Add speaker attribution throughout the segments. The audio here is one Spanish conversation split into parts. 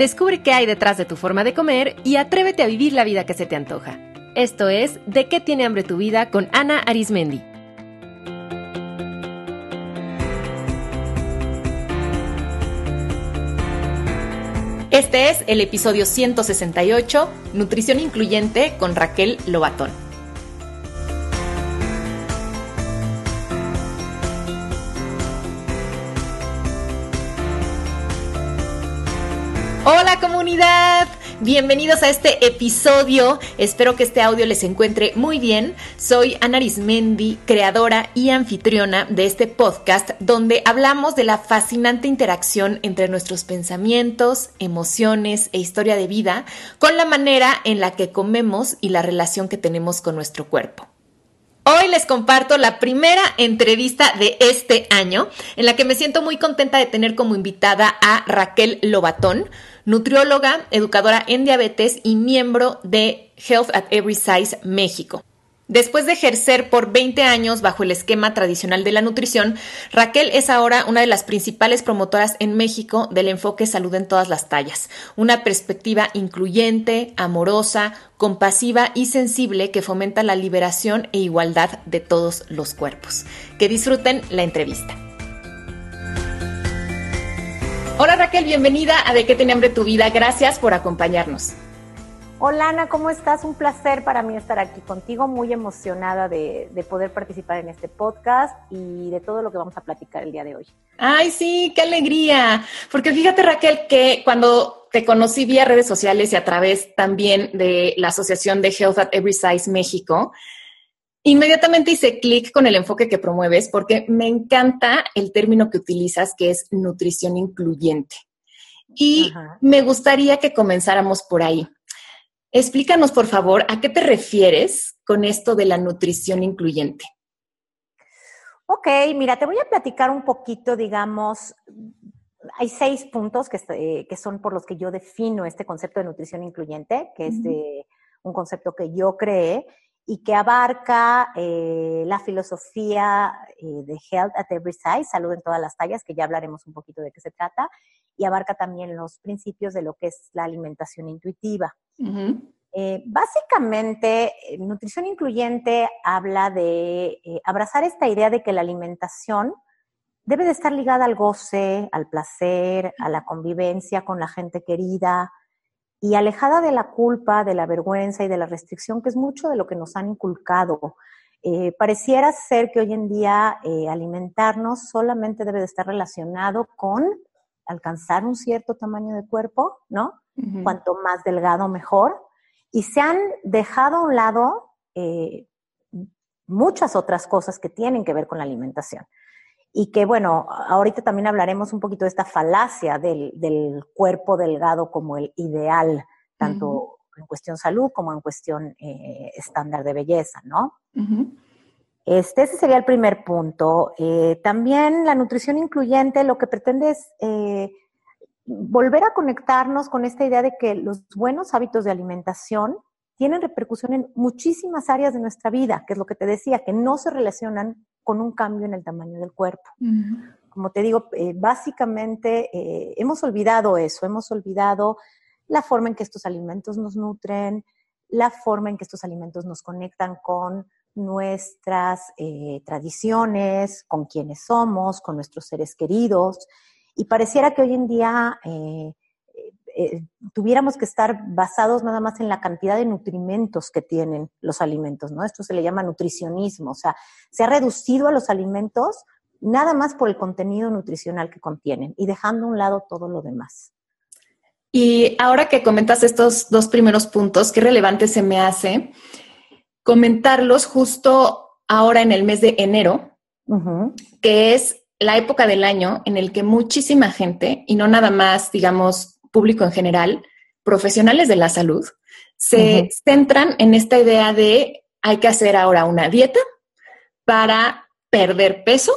Speaker 1: Descubre qué hay detrás de tu forma de comer y atrévete a vivir la vida que se te antoja. Esto es De qué tiene hambre tu vida con Ana Arismendi. Este es el episodio 168, Nutrición Incluyente con Raquel Lobatón. Bienvenidos a este episodio. Espero que este audio les encuentre muy bien. Soy Ana Arismendi, creadora y anfitriona de este podcast donde hablamos de la fascinante interacción entre nuestros pensamientos, emociones e historia de vida con la manera en la que comemos y la relación que tenemos con nuestro cuerpo. Hoy les comparto la primera entrevista de este año, en la que me siento muy contenta de tener como invitada a Raquel Lobatón, nutrióloga, educadora en diabetes y miembro de Health at Every Size México. Después de ejercer por 20 años bajo el esquema tradicional de la nutrición, Raquel es ahora una de las principales promotoras en México del enfoque salud en todas las tallas, una perspectiva incluyente, amorosa, compasiva y sensible que fomenta la liberación e igualdad de todos los cuerpos. Que disfruten la entrevista. Hola Raquel, bienvenida a De qué tiene hambre tu vida. Gracias por acompañarnos.
Speaker 2: Hola Ana, ¿cómo estás? Un placer para mí estar aquí contigo, muy emocionada de, poder participar en este podcast y de todo lo que vamos a platicar el día de hoy.
Speaker 1: Ay, sí, qué alegría. Porque fíjate Raquel que cuando te conocí vía redes sociales y a través también de la Asociación de Health at Every Size México, inmediatamente hice clic con el enfoque que promueves porque me encanta el término que utilizas que es nutrición incluyente. Y me gustaría que comenzáramos por ahí. Explícanos, por favor, a qué te refieres con esto de la nutrición incluyente.
Speaker 2: Ok, mira, te voy a platicar un poquito, digamos, hay seis puntos que, eh, que son por los que yo defino este concepto de nutrición incluyente, que es un concepto que yo creé y que abarca eh, la filosofía eh, de Health at Every Size, salud en todas las tallas, que ya hablaremos un poquito de qué se trata, y abarca también los principios de lo que es la alimentación intuitiva. Eh, básicamente, nutrición incluyente habla de abrazar esta idea de que la alimentación debe de estar ligada al goce, al placer, a la convivencia con la gente querida y alejada de la culpa, de la vergüenza y de la restricción, que es mucho de lo que nos han inculcado. pareciera ser que hoy en día alimentarnos solamente debe de estar relacionado con alcanzar un cierto tamaño de cuerpo, ¿no? Cuanto más delgado, mejor. Y se han dejado a un lado eh, muchas otras cosas que tienen que ver con la alimentación. Y que, bueno, ahorita también hablaremos un poquito de esta falacia del, cuerpo delgado como el ideal, tanto en cuestión salud como en cuestión eh, estándar de belleza, ¿no? Este, ese sería el primer punto. Eh, también la nutrición incluyente lo que pretende es eh, volver a conectarnos con esta idea de que los buenos hábitos de alimentación tienen repercusión en muchísimas áreas de nuestra vida, que es lo que te decía, que no se relacionan con un cambio en el tamaño del cuerpo. Como te digo, eh, básicamente hemos olvidado eso, hemos olvidado la forma en que estos alimentos nos nutren, la forma en que estos alimentos nos conectan con nuestras eh, tradiciones, con quienes somos, con nuestros seres queridos. Y pareciera que hoy en día eh, eh, tuviéramos que estar basados nada más en la cantidad de nutrimentos que tienen los alimentos, ¿no? Esto se le llama nutricionismo, o sea, se ha reducido a los alimentos nada más por el contenido nutricional que contienen y dejando a un lado todo lo demás.
Speaker 1: Y ahora que comentas estos dos primeros puntos, qué relevante se me hace comentarlos justo ahora en el mes de enero, que es la época del año en el que muchísima gente, y no nada más, digamos, público en general, profesionales de la salud, se centran en esta idea de hay que hacer ahora una dieta para perder peso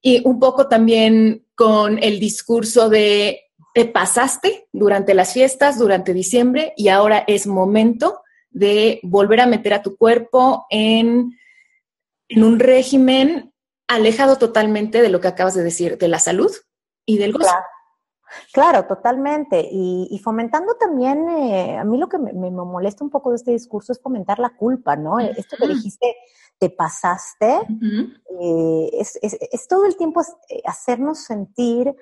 Speaker 1: y un poco también con el discurso de te pasaste durante las fiestas, durante diciembre y ahora es momento de volver a meter a tu cuerpo en, en un régimen alejado totalmente de lo que acabas de decir, de la salud y del gozo.
Speaker 2: Claro, totalmente. Y, fomentando también, eh, a mí lo que me, molesta un poco de este discurso es fomentar la culpa, ¿no? Esto que dijiste, te pasaste, eh, es, todo el tiempo eh, hacernos sentir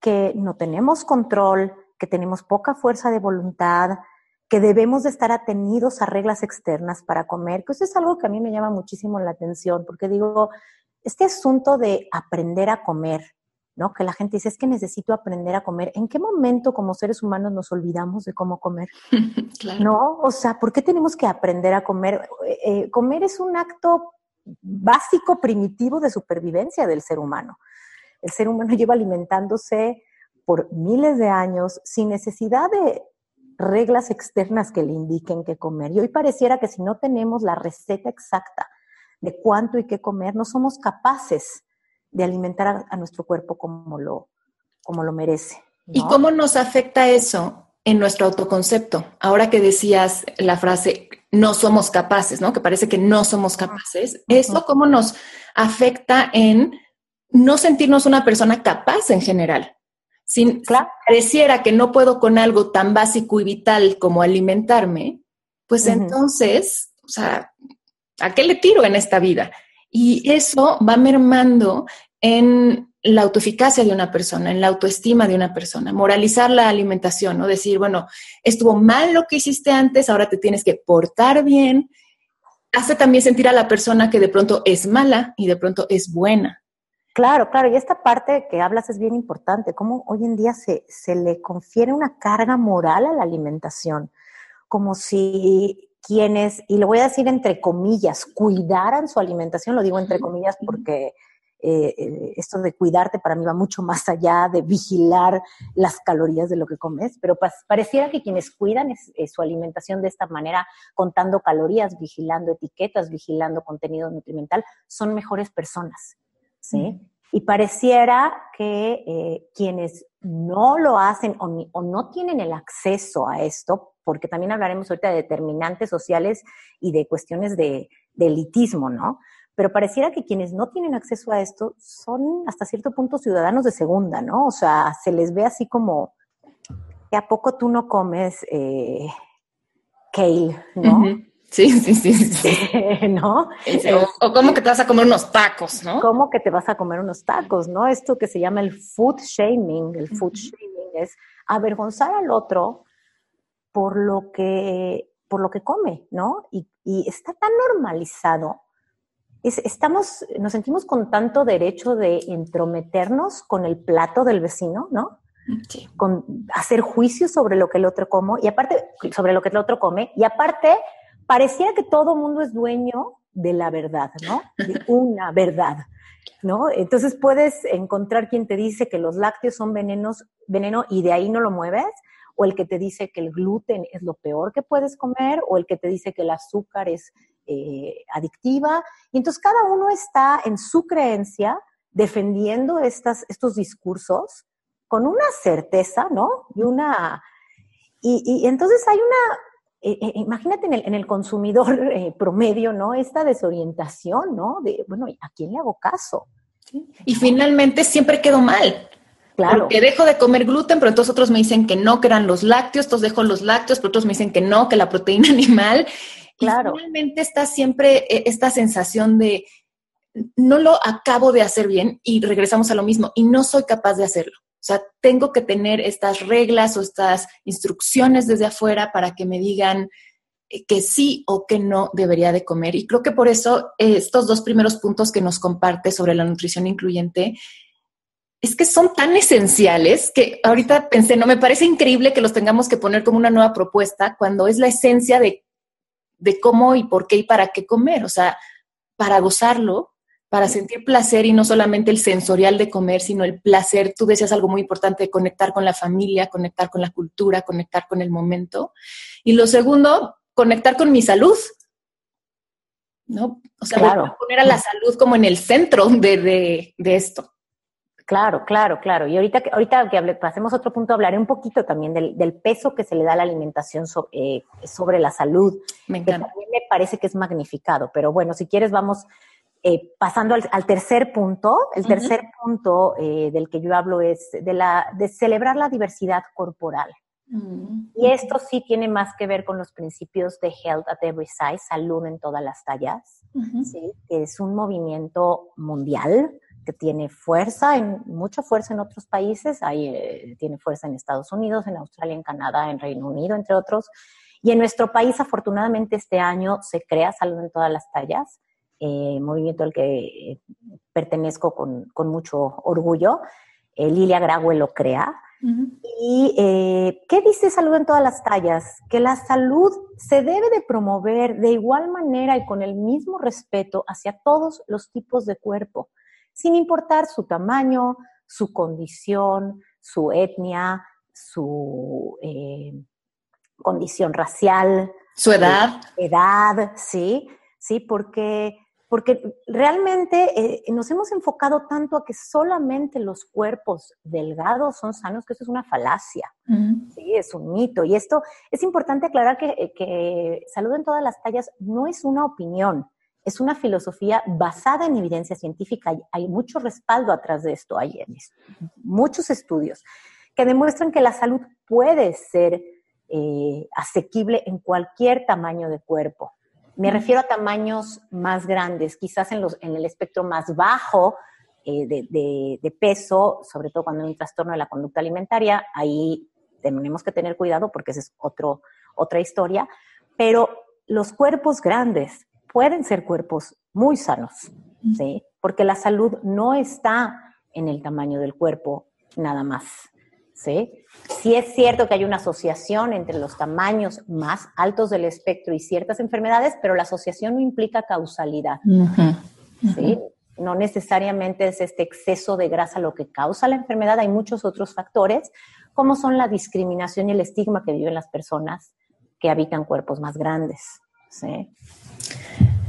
Speaker 2: que no tenemos control, que tenemos poca fuerza de voluntad, que debemos de estar atenidos a reglas externas para comer, que eso es algo que a mí me llama muchísimo la atención, porque digo, este asunto de aprender a comer, ¿no? Que la gente dice, es que necesito aprender a comer. ¿En qué momento como seres humanos nos olvidamos de cómo comer? claro. ¿No? O sea, ¿por qué tenemos que aprender a comer? Eh, eh, comer es un acto básico, primitivo de supervivencia del ser humano. El ser humano lleva alimentándose por miles de años sin necesidad de reglas externas que le indiquen qué comer. Y hoy pareciera que si no tenemos la receta exacta de cuánto y qué comer, no somos capaces de alimentar a, nuestro cuerpo como lo, como lo merece.
Speaker 1: ¿Y cómo nos afecta eso en nuestro autoconcepto? Ahora que decías la frase, no somos capaces, ¿no? Que parece que no somos capaces. ¿Eso cómo nos afecta en no sentirnos una persona capaz en general? Sin, claro. pareciera que no puedo con algo tan básico y vital como alimentarme, pues entonces, o sea, ¿a qué le tiro en esta vida? Y eso va mermando en la autoeficacia de una persona, en la autoestima de una persona, moralizar la alimentación, ¿no? Decir, bueno, estuvo mal lo que hiciste antes, ahora te tienes que portar bien. Hace también sentir a la persona que de pronto es mala y de pronto es buena.
Speaker 2: Claro, claro, y esta parte que hablas es bien importante, cómo hoy en día se, se le confiere una carga moral a la alimentación, como si quienes, y lo voy a decir entre comillas, cuidaran su alimentación, lo digo entre comillas porque eh, eh, esto de cuidarte para mí va mucho más allá de vigilar las calorías de lo que comes, pero pareciera que quienes cuidan su alimentación de esta manera, contando calorías, vigilando etiquetas, vigilando contenido nutrimental, son mejores personas, ¿sí? Y pareciera que eh, quienes no lo hacen o, no tienen el acceso a esto, porque también hablaremos ahorita de determinantes sociales y de cuestiones de, elitismo, ¿no? Pero pareciera que quienes no tienen acceso a esto son hasta cierto punto ciudadanos de segunda, ¿no? O sea, se les ve así como que a poco tú no comes eh, kale, ¿no?
Speaker 1: Sí, sí, sí, sí. ¿No? O, cómo que te vas a comer unos tacos, ¿no?
Speaker 2: ¿Cómo que te vas a comer unos tacos, no? Esto que se llama el food shaming. El food shaming es avergonzar al otro por lo que, por lo que come, ¿no? Y, está tan normalizado. estamos, nos sentimos con tanto derecho de entrometernos con el plato del vecino, ¿no? Sí. Con hacer juicios sobre lo que el otro come y aparte sobre lo que el otro come y aparte pareciera que todo mundo es dueño de la verdad, ¿no? De una verdad, ¿no? Entonces puedes encontrar quien te dice que los lácteos son venenos, veneno y de ahí no lo mueves, o el que te dice que el gluten es lo peor que puedes comer, o el que te dice que el azúcar es eh, adictiva. Y entonces cada uno está en su creencia defendiendo estas, estos discursos con una certeza, ¿no? Y una... y entonces hay una, eh, eh, imagínate en el, en el consumidor promedio, ¿no? Esta desorientación, ¿no? De, bueno, ¿a quién le hago caso?
Speaker 1: Y finalmente siempre quedo mal. Claro. Porque dejo de comer gluten, pero entonces otros me dicen que no, que eran los lácteos, entonces dejo los lácteos, pero otros me dicen que no, que la proteína animal. Claro. Y finalmente está siempre esta sensación de no lo acabo de hacer bien y regresamos a lo mismo y no soy capaz de hacerlo. O sea, tengo que tener estas reglas o estas instrucciones desde afuera para que me digan eh, que sí o que no debería de comer. Y creo que por eso eh, estos dos primeros puntos que nos comparte sobre la nutrición incluyente es que son tan esenciales que ahorita pensé, no me parece increíble que los tengamos que poner como una nueva propuesta cuando es la esencia de, de cómo y por qué y para qué comer. O sea, para gozarlo, para sentir placer y no solamente el sensorial de comer, sino el placer, tú decías algo muy importante, de conectar con la familia, conectar con la cultura, conectar con el momento. Y lo segundo, conectar con mi salud. ¿No? O sea, poner a la salud como en el centro de, esto.
Speaker 2: Claro, claro, claro. Y ahorita que, ahorita que pasemos a otro punto, hablaré un poquito también del, peso que se le da a la alimentación eh, sobre la salud. Me encanta. Que también me parece que es magnificado. Pero bueno, si quieres, vamos eh, pasando al, tercer punto, el tercer punto eh, del que yo hablo es de, la, de celebrar la diversidad corporal. Mm. Y esto sí tiene más que ver con los principios de Health at Every Size, salud en todas las tallas, ¿sí? que es un movimiento mundial que tiene fuerza, en, mucha fuerza en otros países, ahí eh, tiene fuerza en Estados Unidos, en Australia, en Canadá, en Reino Unido, entre otros. Y en nuestro país, afortunadamente, este año se crea Salud en todas las tallas, eh, movimiento al que eh, pertenezco con, con, mucho orgullo. Lilia Graue lo crea. ¿Y qué dice salud en todas las tallas? Que la salud se debe de promover de igual manera y con el mismo respeto hacia todos los tipos de cuerpo sin importar su tamaño, su condición, su etnia, su eh, condición racial.
Speaker 1: Su edad.
Speaker 2: edad, sí, sí, porque, porque realmente eh, nos hemos enfocado tanto a que solamente los cuerpos delgados son sanos, que eso es una falacia, sí, es un mito. Y esto es importante aclarar que, que salud en todas las tallas no es una opinión es una filosofía basada en evidencia científica. Hay, mucho respaldo atrás de esto, hay muchos estudios que demuestran que la salud puede ser eh, asequible en cualquier tamaño de cuerpo. Me refiero a tamaños más grandes, quizás en, los, en el espectro más bajo eh, de, peso, sobre todo cuando hay un trastorno de la conducta alimentaria, ahí tenemos que tener cuidado porque esa es otro, otra historia, pero los cuerpos grandes, pueden ser cuerpos muy sanos, ¿sí? Porque la salud no está en el tamaño del cuerpo nada más, ¿sí? Sí es cierto que hay una asociación entre los tamaños más altos del espectro y ciertas enfermedades, pero la asociación no implica causalidad, ¿sí? No necesariamente es este exceso de grasa lo que causa la enfermedad, hay muchos otros factores, como son la discriminación y el estigma que viven las personas que habitan cuerpos más grandes, ¿sí?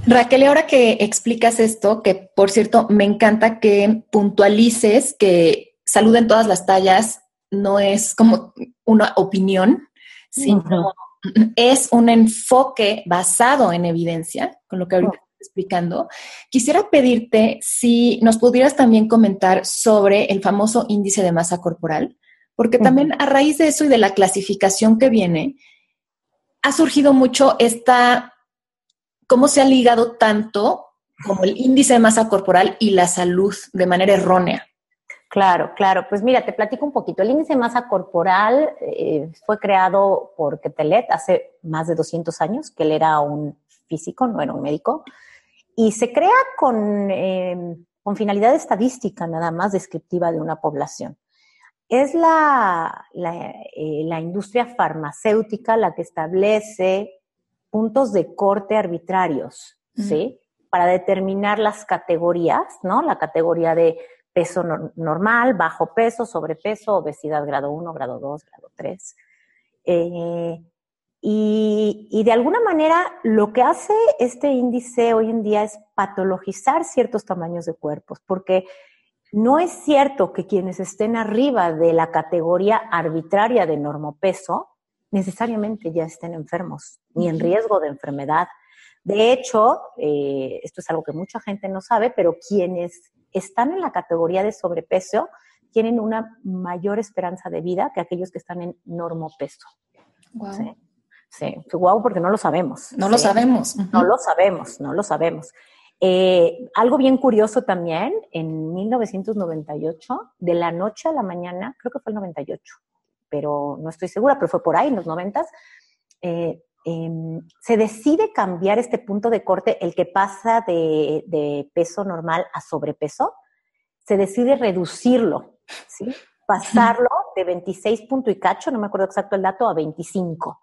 Speaker 1: Raquel, ahora que explicas esto, que por cierto me encanta que puntualices que salud en todas las tallas no es como una opinión, sino es un enfoque basado en evidencia, con lo que ahorita estoy explicando. Quisiera pedirte si nos pudieras también comentar sobre el famoso índice de masa corporal, porque también a raíz de eso y de la clasificación que viene, ha surgido mucho esta cómo se ha ligado tanto como el índice de masa corporal y la salud de manera errónea.
Speaker 2: Claro, claro. Pues mira, te platico un poquito. El índice de masa corporal eh, fue creado por Ketelet hace más de 200 años, que él era un físico, no era un médico, y se crea con, em, con finalidad estadística nada más descriptiva de una población. Es la, la, eh, la industria farmacéutica la que establece puntos de corte arbitrarios, ¿sí? Para determinar las categorías, ¿no? La categoría de peso normal, bajo peso, sobrepeso, obesidad grado 1, grado 2, grado 3. Eh, y, y, de alguna manera lo que hace este índice hoy en día es patologizar ciertos tamaños de cuerpos, porque no es cierto que quienes estén arriba de la categoría arbitraria de normopeso necesariamente ya estén enfermos ni en riesgo de enfermedad. De hecho, eh, esto es algo que mucha gente no sabe, pero quienes están en la categoría de sobrepeso tienen una mayor esperanza de vida que aquellos que están en normopeso. Wow. Sí. Sí, wow, porque no lo sabemos.
Speaker 1: No lo sabemos.
Speaker 2: No lo sabemos, no lo sabemos. Eh, algo bien curioso también, en 1998, de la noche a la mañana, creo que fue el 98, pero no estoy segura, pero fue por ahí, en los noventas, eh, em, se decide cambiar este punto de corte, el que pasa de, peso normal a sobrepeso, se decide reducirlo, ¿sí? pasarlo de 26 punto y cacho, no me acuerdo exacto el dato, a 25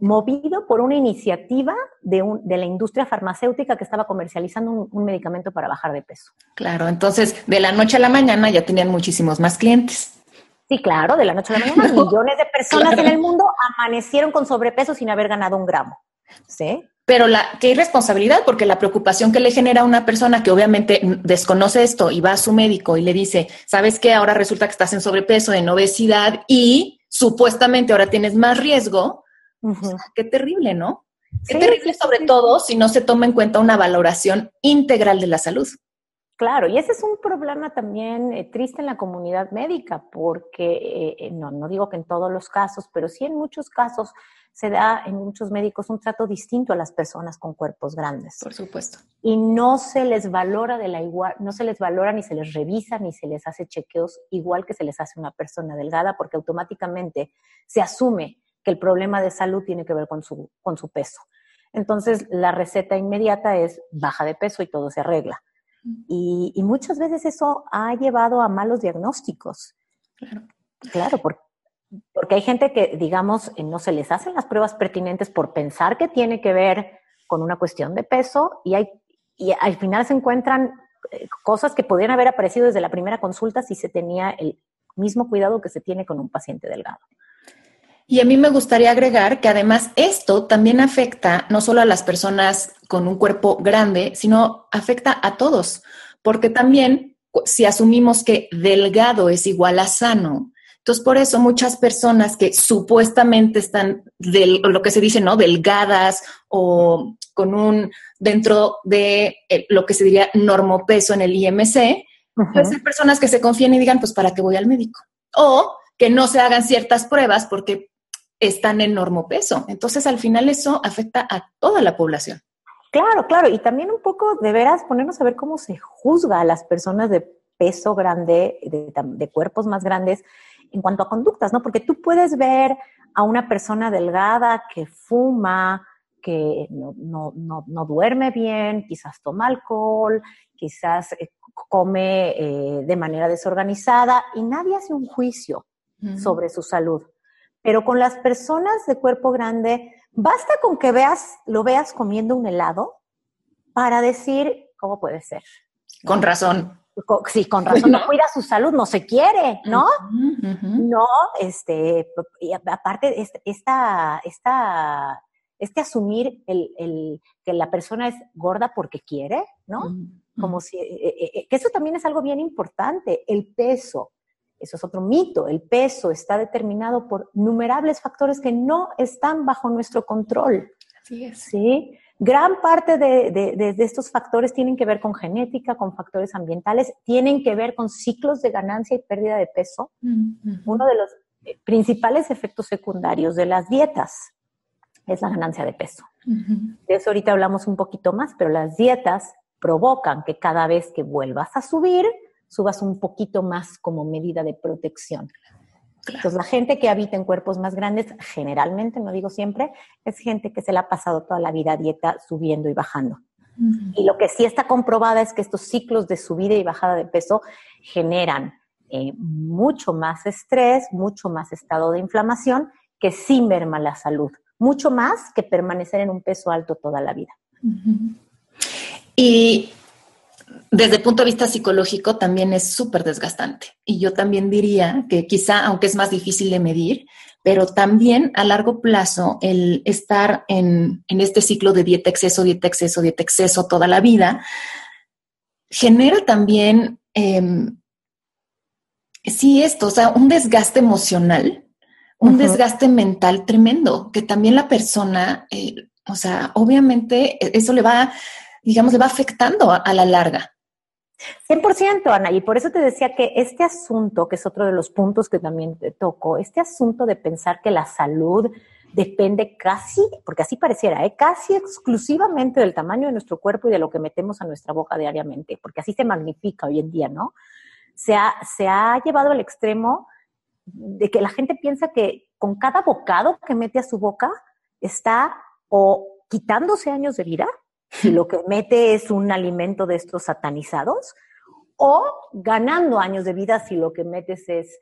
Speaker 2: movido por una iniciativa de, la industria farmacéutica que estaba comercializando un, medicamento para bajar de peso.
Speaker 1: Claro, entonces de la noche a la mañana ya tenían muchísimos más clientes.
Speaker 2: Sí, claro, de la noche a la mañana millones de personas en el mundo amanecieron con sobrepeso sin haber ganado un gramo. ¿Sí?
Speaker 1: Pero la, qué irresponsabilidad, porque la preocupación que le genera a una persona que obviamente desconoce esto y va a su médico y le dice, ¿sabes qué? Ahora resulta que estás en sobrepeso, en obesidad y supuestamente ahora tienes más riesgo. qué terrible, ¿no? Qué terrible, sobre todo si no se toma en cuenta una valoración integral de la salud.
Speaker 2: Claro, y ese es un problema también eh, triste en la comunidad médica, porque eh, eh, no, no digo que en todos los casos, pero sí en muchos casos se da en muchos médicos un trato distinto a las personas con cuerpos grandes.
Speaker 1: Por supuesto.
Speaker 2: Y no se les valora de la igual, no se les valora ni se les revisa ni se les hace chequeos igual que se les hace a una persona delgada, porque automáticamente se asume que el problema de salud tiene que ver con su, con su peso. Entonces, la receta inmediata es baja de peso y todo se arregla. Y, y muchas veces eso ha llevado a malos diagnósticos. Claro. Claro, porque porque hay gente que, digamos, no se les hacen las pruebas pertinentes por pensar que tiene que ver con una cuestión de peso y, hay, y al final se encuentran eh, cosas que podrían haber aparecido desde la primera consulta si se tenía el mismo cuidado que se tiene con un paciente delgado.
Speaker 1: Y a mí me gustaría agregar que además esto también afecta no solo a las personas con un cuerpo grande, sino afecta a todos, porque también si asumimos que delgado es igual a sano, entonces, por eso muchas personas que supuestamente están, del, lo que se dice, ¿no? Delgadas o con un, dentro de eh, lo que se diría normopeso en el IMC, pueden ser personas que se confíen y digan, pues, ¿para qué voy al médico? O que no se hagan ciertas pruebas porque están en normopeso. Entonces, al final eso afecta a toda la población.
Speaker 2: Claro, claro. Y también un poco de veras ponernos a ver cómo se juzga a las personas de peso grande, de, de cuerpos más grandes, en cuanto a conductas, ¿no? Porque tú puedes ver a una persona delgada que fuma, que no, no, no, no duerme bien, quizás toma alcohol, quizás eh, come eh, de manera desorganizada y nadie hace un juicio sobre su salud. Pero con las personas de cuerpo grande, basta con que veas, lo veas comiendo un helado para decir, ¿cómo puede ser?
Speaker 1: Con razón
Speaker 2: sí, con razón no cuida su salud, no se quiere, ¿no? No, este, y aparte, esta, esta, este asumir el, el, que la persona es gorda porque quiere, ¿no? Como si, eh, eh, eh, que eso también es algo bien importante, el peso. Eso es otro mito. El peso está determinado por innumerables factores que no están bajo nuestro control.
Speaker 1: Así es.
Speaker 2: ¿Sí? Gran parte de, estos factores tienen que ver con genética, con factores ambientales, tienen que ver con ciclos de ganancia y pérdida de peso. Uno de los eh, principales efectos secundarios de las dietas es la ganancia de peso. De eso ahorita hablamos un poquito más, pero las dietas provocan que cada vez que vuelvas a subir, subas un poquito más como medida de protección. Entonces, la gente que habita en cuerpos más grandes, generalmente, no digo siempre, es gente que se la ha pasado toda la vida a dieta subiendo y bajando. Y lo que sí está comprobada es que estos ciclos de subida y bajada de peso generan eh, mucho más estrés, mucho más estado de inflamación, que sí merma la salud, mucho más que permanecer en un peso alto toda la vida.
Speaker 1: Y desde el punto de vista psicológico también es súper desgastante. Y yo también diría que quizá, aunque es más difícil de medir, pero también a largo plazo el estar en, este ciclo de dieta exceso, dieta exceso, dieta exceso toda la vida, genera también, em, sí, esto, o sea, un desgaste emocional, un desgaste mental tremendo, que también la persona, eh, o sea, obviamente e, eso le va digamos, le va afectando a, la larga.
Speaker 2: 100%, Ana, y por eso te decía que este asunto, que es otro de los puntos que también te toco, este asunto de pensar que la salud depende casi, porque así pareciera, ¿eh? casi exclusivamente del tamaño de nuestro cuerpo y de lo que metemos a nuestra boca diariamente, porque así se magnifica hoy en día, ¿no? Se ha, se ha llevado al extremo de que la gente piensa que con cada bocado que mete a su boca está o quitándose años de vida si lo que mete es un alimento de estos satanizados, o ganando años de vida si lo que metes es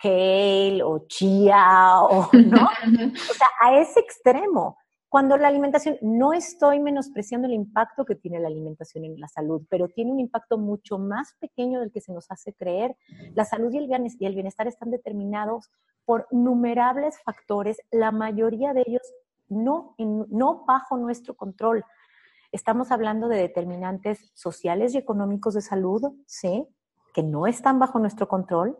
Speaker 2: kale o chía o no. o sea, a ese extremo. Cuando la alimentación, no estoy menospreciando el impacto que tiene la alimentación en la salud, pero tiene un impacto mucho más pequeño del que se nos hace creer. La salud y el bienestar están determinados por innumerables factores, la mayoría de ellos no, no bajo nuestro control. Estamos hablando de determinantes sociales y económicos de salud, ¿sí? Que no están bajo nuestro control.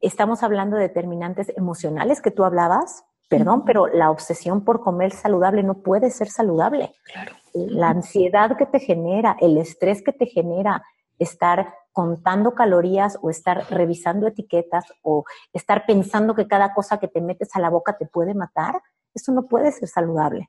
Speaker 2: Estamos hablando de determinantes emocionales que tú hablabas, Perdón, pero la obsesión por comer saludable no puede ser saludable.
Speaker 1: Claro.
Speaker 2: La ansiedad que te genera, el estrés que te genera, estar contando calorías o estar revisando etiquetas o estar pensando que cada cosa que te metes a la boca te puede matar, eso no puede ser saludable.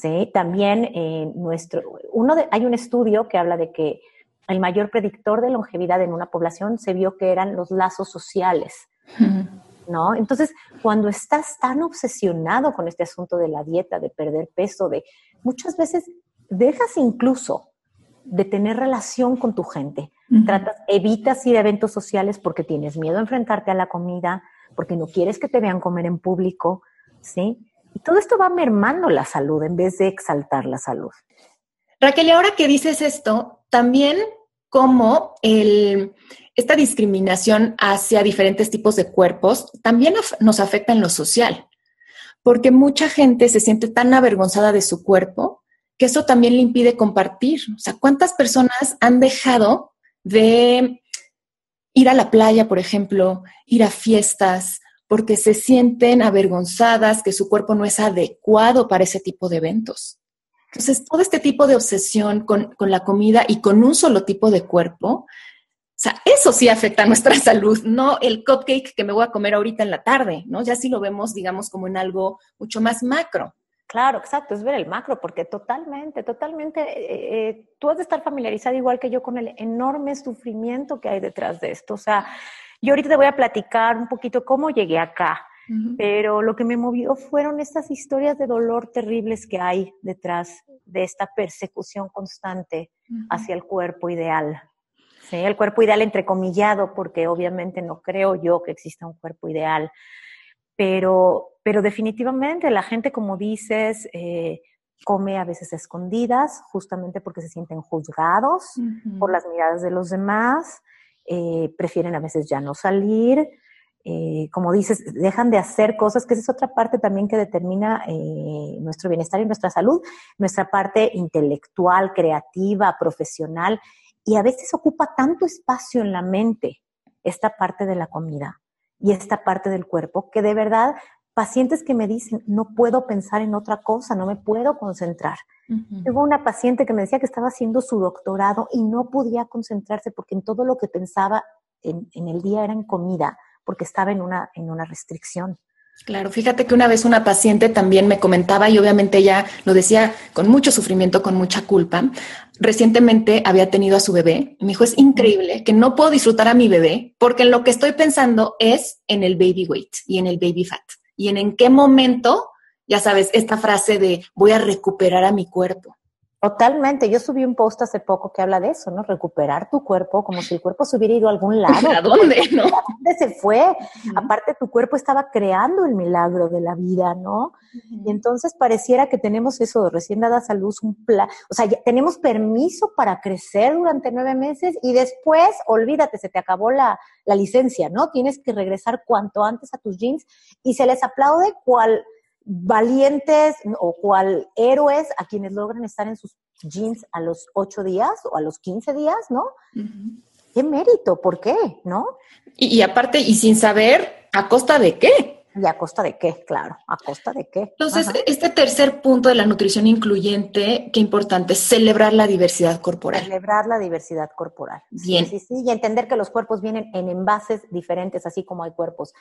Speaker 2: Sí, también eh, nuestro, uno de, hay un estudio que habla de que el mayor predictor de longevidad en una población se vio que eran los lazos sociales. ¿No? Entonces, cuando estás tan obsesionado con este asunto de la dieta, de perder peso, de muchas veces dejas incluso de tener relación con tu gente. Tratas, evitas ir a eventos sociales porque tienes miedo a enfrentarte a la comida, porque no quieres que te vean comer en público, ¿sí? Y todo esto va mermando la salud en vez de exaltar la salud.
Speaker 1: Raquel, y ahora que dices esto, también como el, esta discriminación hacia diferentes tipos de cuerpos también nos afecta en lo social, porque mucha gente se siente tan avergonzada de su cuerpo que eso también le impide compartir. O sea, ¿cuántas personas han dejado de ir a la playa, por ejemplo, ir a fiestas, porque se sienten avergonzadas que su cuerpo no es adecuado para ese tipo de eventos? Entonces, todo este tipo de obsesión con, con, la comida y con un solo tipo de cuerpo, o sea, eso sí afecta a nuestra salud, no el cupcake que me voy a comer ahorita en la tarde, ¿no? Ya sí lo vemos, digamos, como en algo mucho más macro.
Speaker 2: Claro, exacto, es ver el macro, porque totalmente, totalmente, eh, eh, tú has de estar familiarizada igual que yo con el enorme sufrimiento que hay detrás de esto. O sea, yo ahorita te voy a platicar un poquito cómo llegué acá, pero lo que me movió fueron estas historias de dolor terribles que hay detrás de esta persecución constante hacia el cuerpo ideal. ¿sí? El cuerpo ideal entrecomillado, porque obviamente no creo yo que exista un cuerpo ideal pero, pero definitivamente la gente, como dices, eh, come a veces escondidas, justamente porque se sienten juzgados por las miradas de los demás, eh, prefieren a veces ya no salir, eh, como dices, dejan de hacer cosas, que esa es otra parte también que determina nuestro bienestar y nuestra salud, nuestra parte intelectual, creativa, profesional, y a veces ocupa tanto espacio en la mente esta parte de la comida y esta parte del cuerpo, que de verdad pacientes que me dicen, no puedo pensar en otra cosa, no me puedo concentrar. Hubo una paciente que me decía que estaba haciendo su doctorado y no podía concentrarse porque en todo lo que pensaba en, en el día era en comida, porque estaba en una, en una restricción.
Speaker 1: Claro, fíjate que una vez una paciente también me comentaba y obviamente ella lo decía con mucho sufrimiento, con mucha culpa. Recientemente había tenido a su bebé me dijo, es increíble que no puedo disfrutar a mi bebé porque en lo que estoy pensando es en el baby weight y en el baby fat y en en qué momento, ya sabes, esta frase de voy a recuperar a mi cuerpo.
Speaker 2: Totalmente. Yo subí un post hace poco que habla de eso, ¿no? Recuperar tu cuerpo como si el cuerpo se hubiera ido a algún lado.
Speaker 1: ¿A dónde, no?
Speaker 2: ¿A dónde se fue? Aparte, tu cuerpo estaba creando el milagro de la vida, ¿no? Y entonces pareciera que tenemos eso, recién dadas a luz, un plan. O sea, tenemos permiso para crecer durante nueve meses y después, olvídate, se te acabó la, la licencia, ¿no? Tienes que regresar cuanto antes a tus jeans y se les aplaude cual valientes o cual héroes a quienes logran estar en sus jeans a los ocho días o a los quince días, ¿no? ¿Qué mérito? ¿Por qué? ¿No?
Speaker 1: Y, aparte, y sin saber, ¿a costa de qué?
Speaker 2: ¿Y a costa de qué? Claro, ¿a costa de qué?
Speaker 1: Entonces, este tercer punto de la nutrición incluyente, qué importante, celebrar la diversidad corporal.
Speaker 2: Celebrar la diversidad corporal.
Speaker 1: Bien.
Speaker 2: Sí, sí, sí, y entender que los cuerpos vienen en envases diferentes, así como hay cuerpos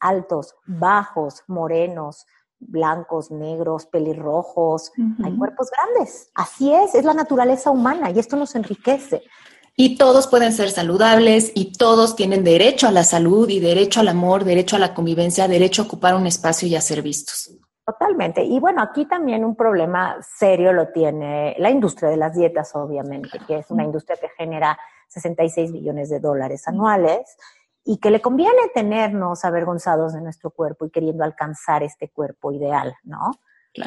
Speaker 2: altos, bajos, morenos, blancos, negros, pelirrojos, hay cuerpos grandes. Así es, es la naturaleza humana y esto nos enriquece.
Speaker 1: Y todos pueden ser saludables y todos tienen derecho a la salud y derecho al amor, derecho a la convivencia, derecho a ocupar un espacio y a ser vistos.
Speaker 2: Totalmente. Y bueno, aquí también un problema serio lo tiene la industria de las dietas, obviamente, que es una industria que genera 66 billones de dólares anuales y que le conviene tenernos avergonzados de nuestro cuerpo y queriendo alcanzar este cuerpo ideal, ¿no?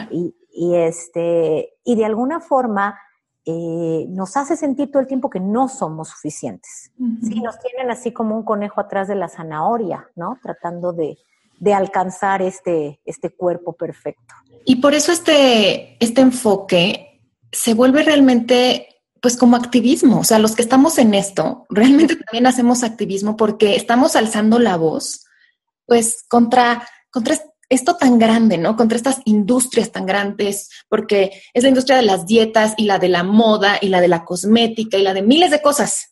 Speaker 2: Y, este, y de alguna forma eh, nos hace sentir todo el tiempo que no somos suficientes. Sí, nos tienen así como un conejo atrás de la zanahoria, ¿no? Tratando de, de alcanzar este, este cuerpo perfecto.
Speaker 1: Y por eso este, este enfoque se vuelve realmente pues como activismo, o sea, los que estamos en esto, realmente también hacemos activismo porque estamos alzando la voz, pues contra, contra esto tan grande, ¿no? Contra estas industrias tan grandes, porque es la industria de las dietas y la de la moda y la de la cosmética y la de miles de cosas.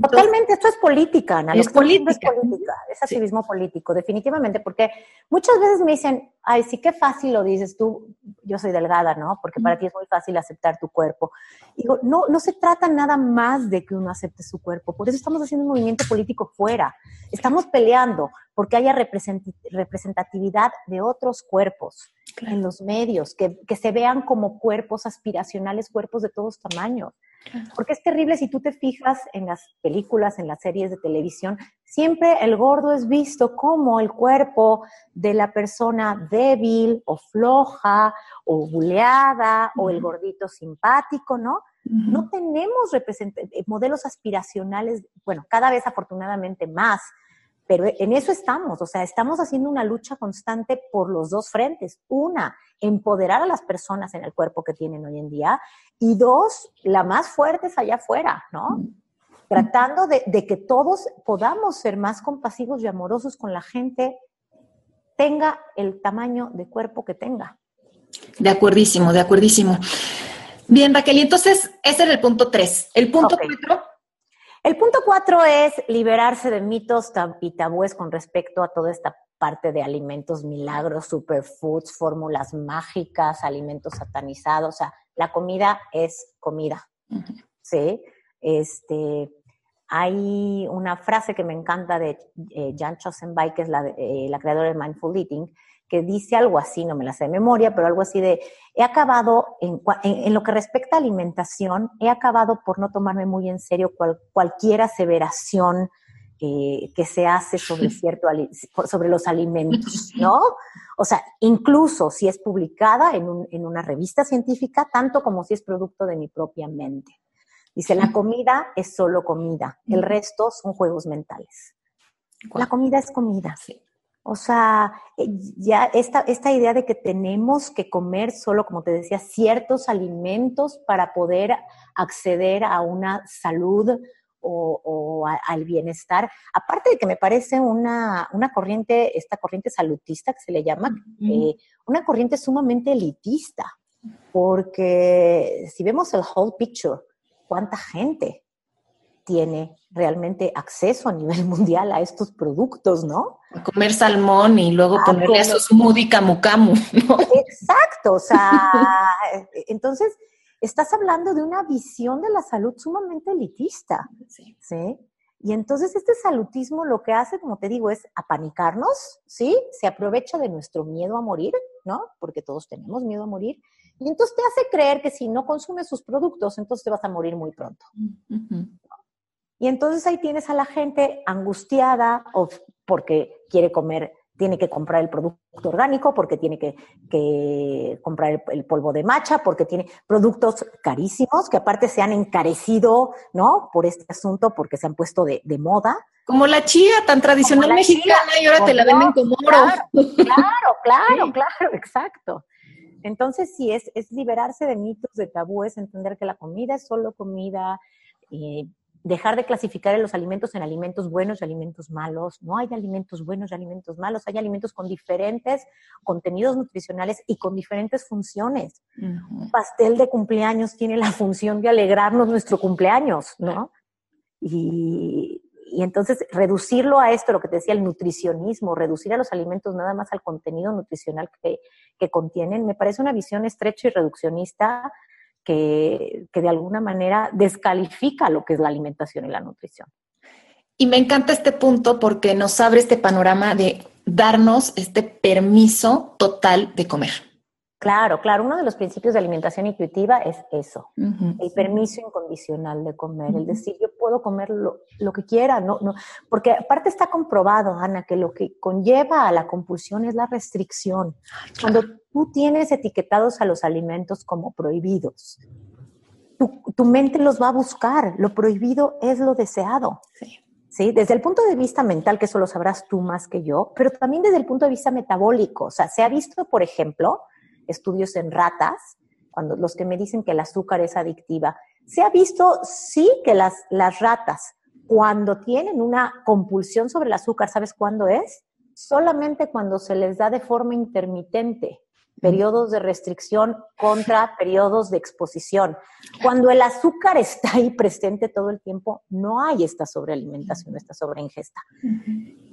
Speaker 2: Totalmente, esto es política, Ana.
Speaker 1: Es política.
Speaker 2: Es política, es activismo político, definitivamente, porque muchas veces me dicen, ay, sí, qué fácil lo dices tú, yo soy delgada, ¿no? Porque para ti es muy fácil aceptar tu cuerpo. Digo, no, no se trata nada más de que uno acepte su cuerpo, por eso estamos haciendo un movimiento político fuera. Estamos peleando porque haya representatividad de otros cuerpos en los medios, que, que se vean como cuerpos aspiracionales, cuerpos de todos tamaños. Porque es terrible si tú te fijas en las películas, en las series de televisión, siempre el gordo es visto como el cuerpo de la persona débil o floja o buleada o el gordito simpático, ¿no? No tenemos eh, modelos aspiracionales, bueno, cada vez afortunadamente más, pero en eso estamos, o sea, estamos haciendo una lucha constante por los dos frentes. Una, empoderar a las personas en el cuerpo que tienen hoy en día. Y dos, la más fuerte es allá afuera, ¿no? Tratando de, que todos podamos ser más compasivos y amorosos con la gente, tenga el tamaño de cuerpo que tenga.
Speaker 1: De acuerdísimo, de acuerdísimo. Bien, Raquel, y entonces ese era el punto tres. El punto cuatro
Speaker 2: el punto cuatro es liberarse de mitos y tabúes con respecto a toda esta parte de alimentos milagros, superfoods, fórmulas mágicas, alimentos satanizados. O sea, la comida es comida. ¿Sí? Este, hay una frase que me encanta de eh, Jan Chosenbay, que es la, eh, la creadora de Mindful Eating, que dice algo así, no me la sé de memoria, pero algo así de, he acabado, en, en, lo que respecta a alimentación, he acabado por no tomarme muy en serio cualquier aseveración eh, que se hace sobre, cierto, sobre los alimentos, ¿no? O sea, incluso si es publicada en, un, en una revista científica, tanto como si es producto de mi propia mente. Dice, la comida es solo comida, el resto son juegos mentales. La comida es comida. Sí. O sea, eh, ya esta, esta idea de que tenemos que comer solo, como te decía, ciertos alimentos para poder acceder a una salud o, al bienestar, aparte de que me parece una, una, corriente, esta corriente salutista que se le llama, eh, una corriente sumamente elitista, porque si vemos el whole picture, ¿cuánta gente tiene realmente acceso a nivel mundial a estos productos, ¿no?
Speaker 1: A comer salmón y luego ponerle a su smoothie camu camu, ¿no?
Speaker 2: Exacto, o sea, entonces estás hablando de una visión de la salud sumamente elitista, ¿sí? Y entonces este salutismo lo que hace, como te digo, es apanicarnos, ¿sí? Se aprovecha de nuestro miedo a morir, ¿no? Porque todos tenemos miedo a morir. Y entonces te hace creer que si no consumes sus productos, entonces te vas a morir muy pronto. Y entonces ahí tienes a la gente angustiada o porque quiere comer, tiene que comprar el producto orgánico, porque tiene que, comprar el, polvo de macha, porque tiene productos carísimos que aparte se han encarecido, ¿no? Por este asunto, porque se han puesto de, moda.
Speaker 1: Como la chía tan tradicional mexicana y ahora te la venden como oro.
Speaker 2: Claro, claro, claro, exacto. Entonces, sí, es, es liberarse de mitos, de tabúes, entender que la comida es solo comida, eh, dejar de clasificar los alimentos en alimentos buenos y alimentos malos. No hay alimentos buenos y alimentos malos, hay alimentos con diferentes contenidos nutricionales y con diferentes funciones. Un pastel de cumpleaños tiene la función de alegrarnos nuestro cumpleaños, ¿no? Y, y entonces reducirlo a esto, lo que te decía, el nutricionismo, reducir a los alimentos nada más al contenido nutricional que, que contienen, me parece una visión estrecha y reduccionista que, de alguna manera descalifica lo que es la alimentación y la nutrición.
Speaker 1: Y me encanta este punto porque nos abre este panorama de darnos este permiso total de comer.
Speaker 2: Claro, claro. Uno de los principios de alimentación intuitiva es eso, el permiso incondicional de comer, el decir yo puedo comer lo, que quiera, no, no, porque aparte está comprobado, Ana, que lo que conlleva a la compulsión es la restricción. Cuando tú tienes etiquetados a los alimentos como prohibidos, tu, tu, mente los va a buscar. Lo prohibido es lo deseado. Sí. ¿sí? Desde el punto de vista mental, que eso lo sabrás tú más que yo, pero también desde el punto de vista metabólico. O sea, se ha visto, por ejemplo, estudios en ratas, cuando los que me dicen que el azúcar es adictiva. Se ha visto, sí, que las, las ratas, cuando tienen una compulsión sobre el azúcar, ¿sabes cuándo es? solamente cuando se les da de forma intermitente periodos de restricción contra periodos de exposición. Cuando el azúcar está ahí presente todo el tiempo, no hay esta sobrealimentación, esta sobreingesta.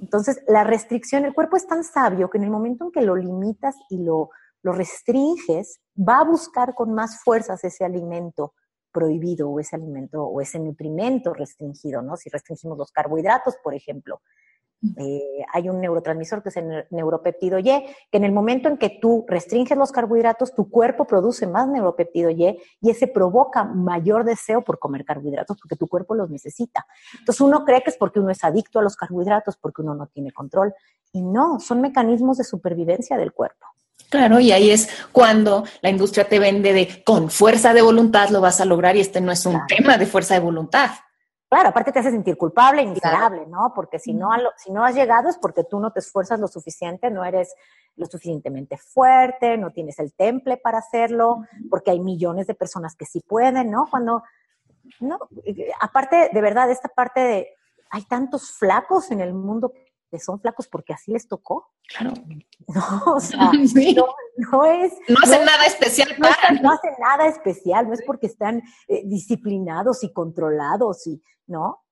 Speaker 2: Entonces, la restricción, el cuerpo es tan sabio que en el momento en que lo limitas y lo, lo restringes, va a buscar con más fuerzas ese alimento prohibido o ese alimento o ese nutrimento restringido, ¿no? Si restringimos los carbohidratos, por ejemplo, eh, hay un neurotransmisor que es el neuropéptido Y, que en el momento en que tú restringes los carbohidratos, tu cuerpo produce más neuropéptido Y y ese provoca mayor deseo por comer carbohidratos porque tu cuerpo los necesita. Entonces uno cree que es porque uno es adicto a los carbohidratos, porque uno no tiene control. Y no, son mecanismos de supervivencia del cuerpo.
Speaker 1: Claro, y ahí es cuando la industria te vende de con fuerza de voluntad lo vas a lograr y este no es un tema de fuerza de voluntad.
Speaker 2: Claro, aparte te hace sentir culpable, indignable, ¿no? Porque si no, si no has llegado es porque tú no te esfuerzas lo suficiente, no eres lo suficientemente fuerte, no tienes el temple para hacerlo, porque hay millones de personas que sí pueden, ¿no? Cuando, no, aparte, de verdad, esta parte de, hay tantos flacos en el mundo que son flacos porque así les tocó.
Speaker 1: Claro.
Speaker 2: No, o sea, no, es...
Speaker 1: No hacen nada especial
Speaker 2: para... No, hacen nada especial, no es porque están eh, disciplinados y controlados y, ¿no?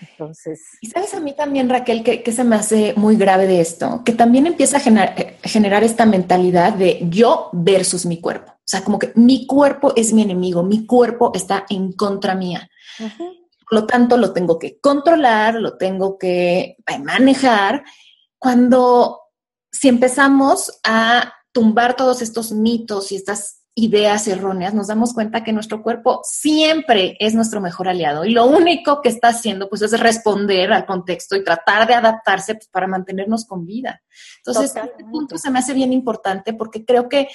Speaker 2: Entonces...
Speaker 1: Y sabes a mí también, Raquel, que, se me hace muy grave de esto, que también empieza a generar, generar esta mentalidad de yo versus mi cuerpo. O sea, como que mi cuerpo es mi enemigo, mi cuerpo está en contra mía. Por lo tanto, lo tengo que controlar, lo tengo que eh, manejar. Cuando, si empezamos a tumbar todos estos mitos y estas ideas erróneas, nos damos cuenta que nuestro cuerpo siempre es nuestro mejor aliado y lo único que está haciendo pues es responder al contexto y tratar de adaptarse pues, para mantenernos con vida. Entonces, este punto se me hace bien importante porque creo que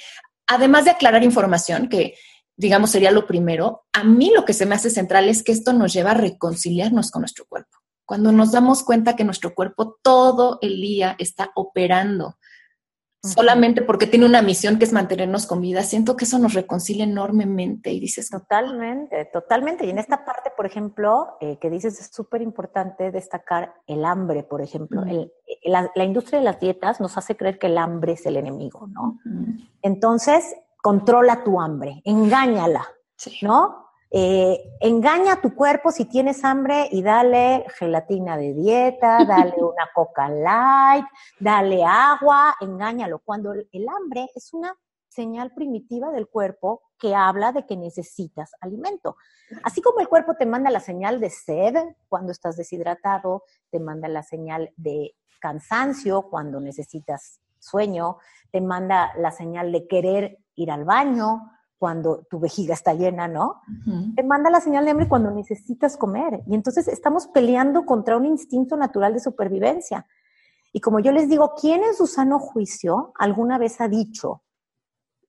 Speaker 1: además de aclarar información, que digamos sería lo primero, a mí lo que se me hace central es que esto nos lleva a reconciliarnos con nuestro cuerpo. Cuando nos damos cuenta que nuestro cuerpo todo el día está operando solamente porque tiene una misión que es mantenernos con vida, siento que eso nos reconcilia enormemente y dices...
Speaker 2: Totalmente, totalmente. Y en esta parte, por ejemplo, eh, que dices, es súper importante destacar el hambre, por ejemplo. Eh, la, industria de las dietas nos hace creer que el hambre es el enemigo, ¿no? Entonces, controla tu hambre, engáñala, ¿no? Eh, engaña a tu cuerpo si tienes hambre y dale gelatina de dieta, dale una coca light, dale agua, engáñalo. Cuando el hambre es una señal primitiva del cuerpo que habla de que necesitas alimento. Así como el cuerpo te manda la señal de sed cuando estás deshidratado, te manda la señal de cansancio cuando necesitas sueño, te manda la señal de querer ir al baño, cuando tu vejiga está llena, ¿no? Te manda la señal de hambre cuando necesitas comer. Y entonces estamos peleando contra un instinto natural de supervivencia. Y como yo les digo, ¿quién en su sano juicio alguna vez ha dicho,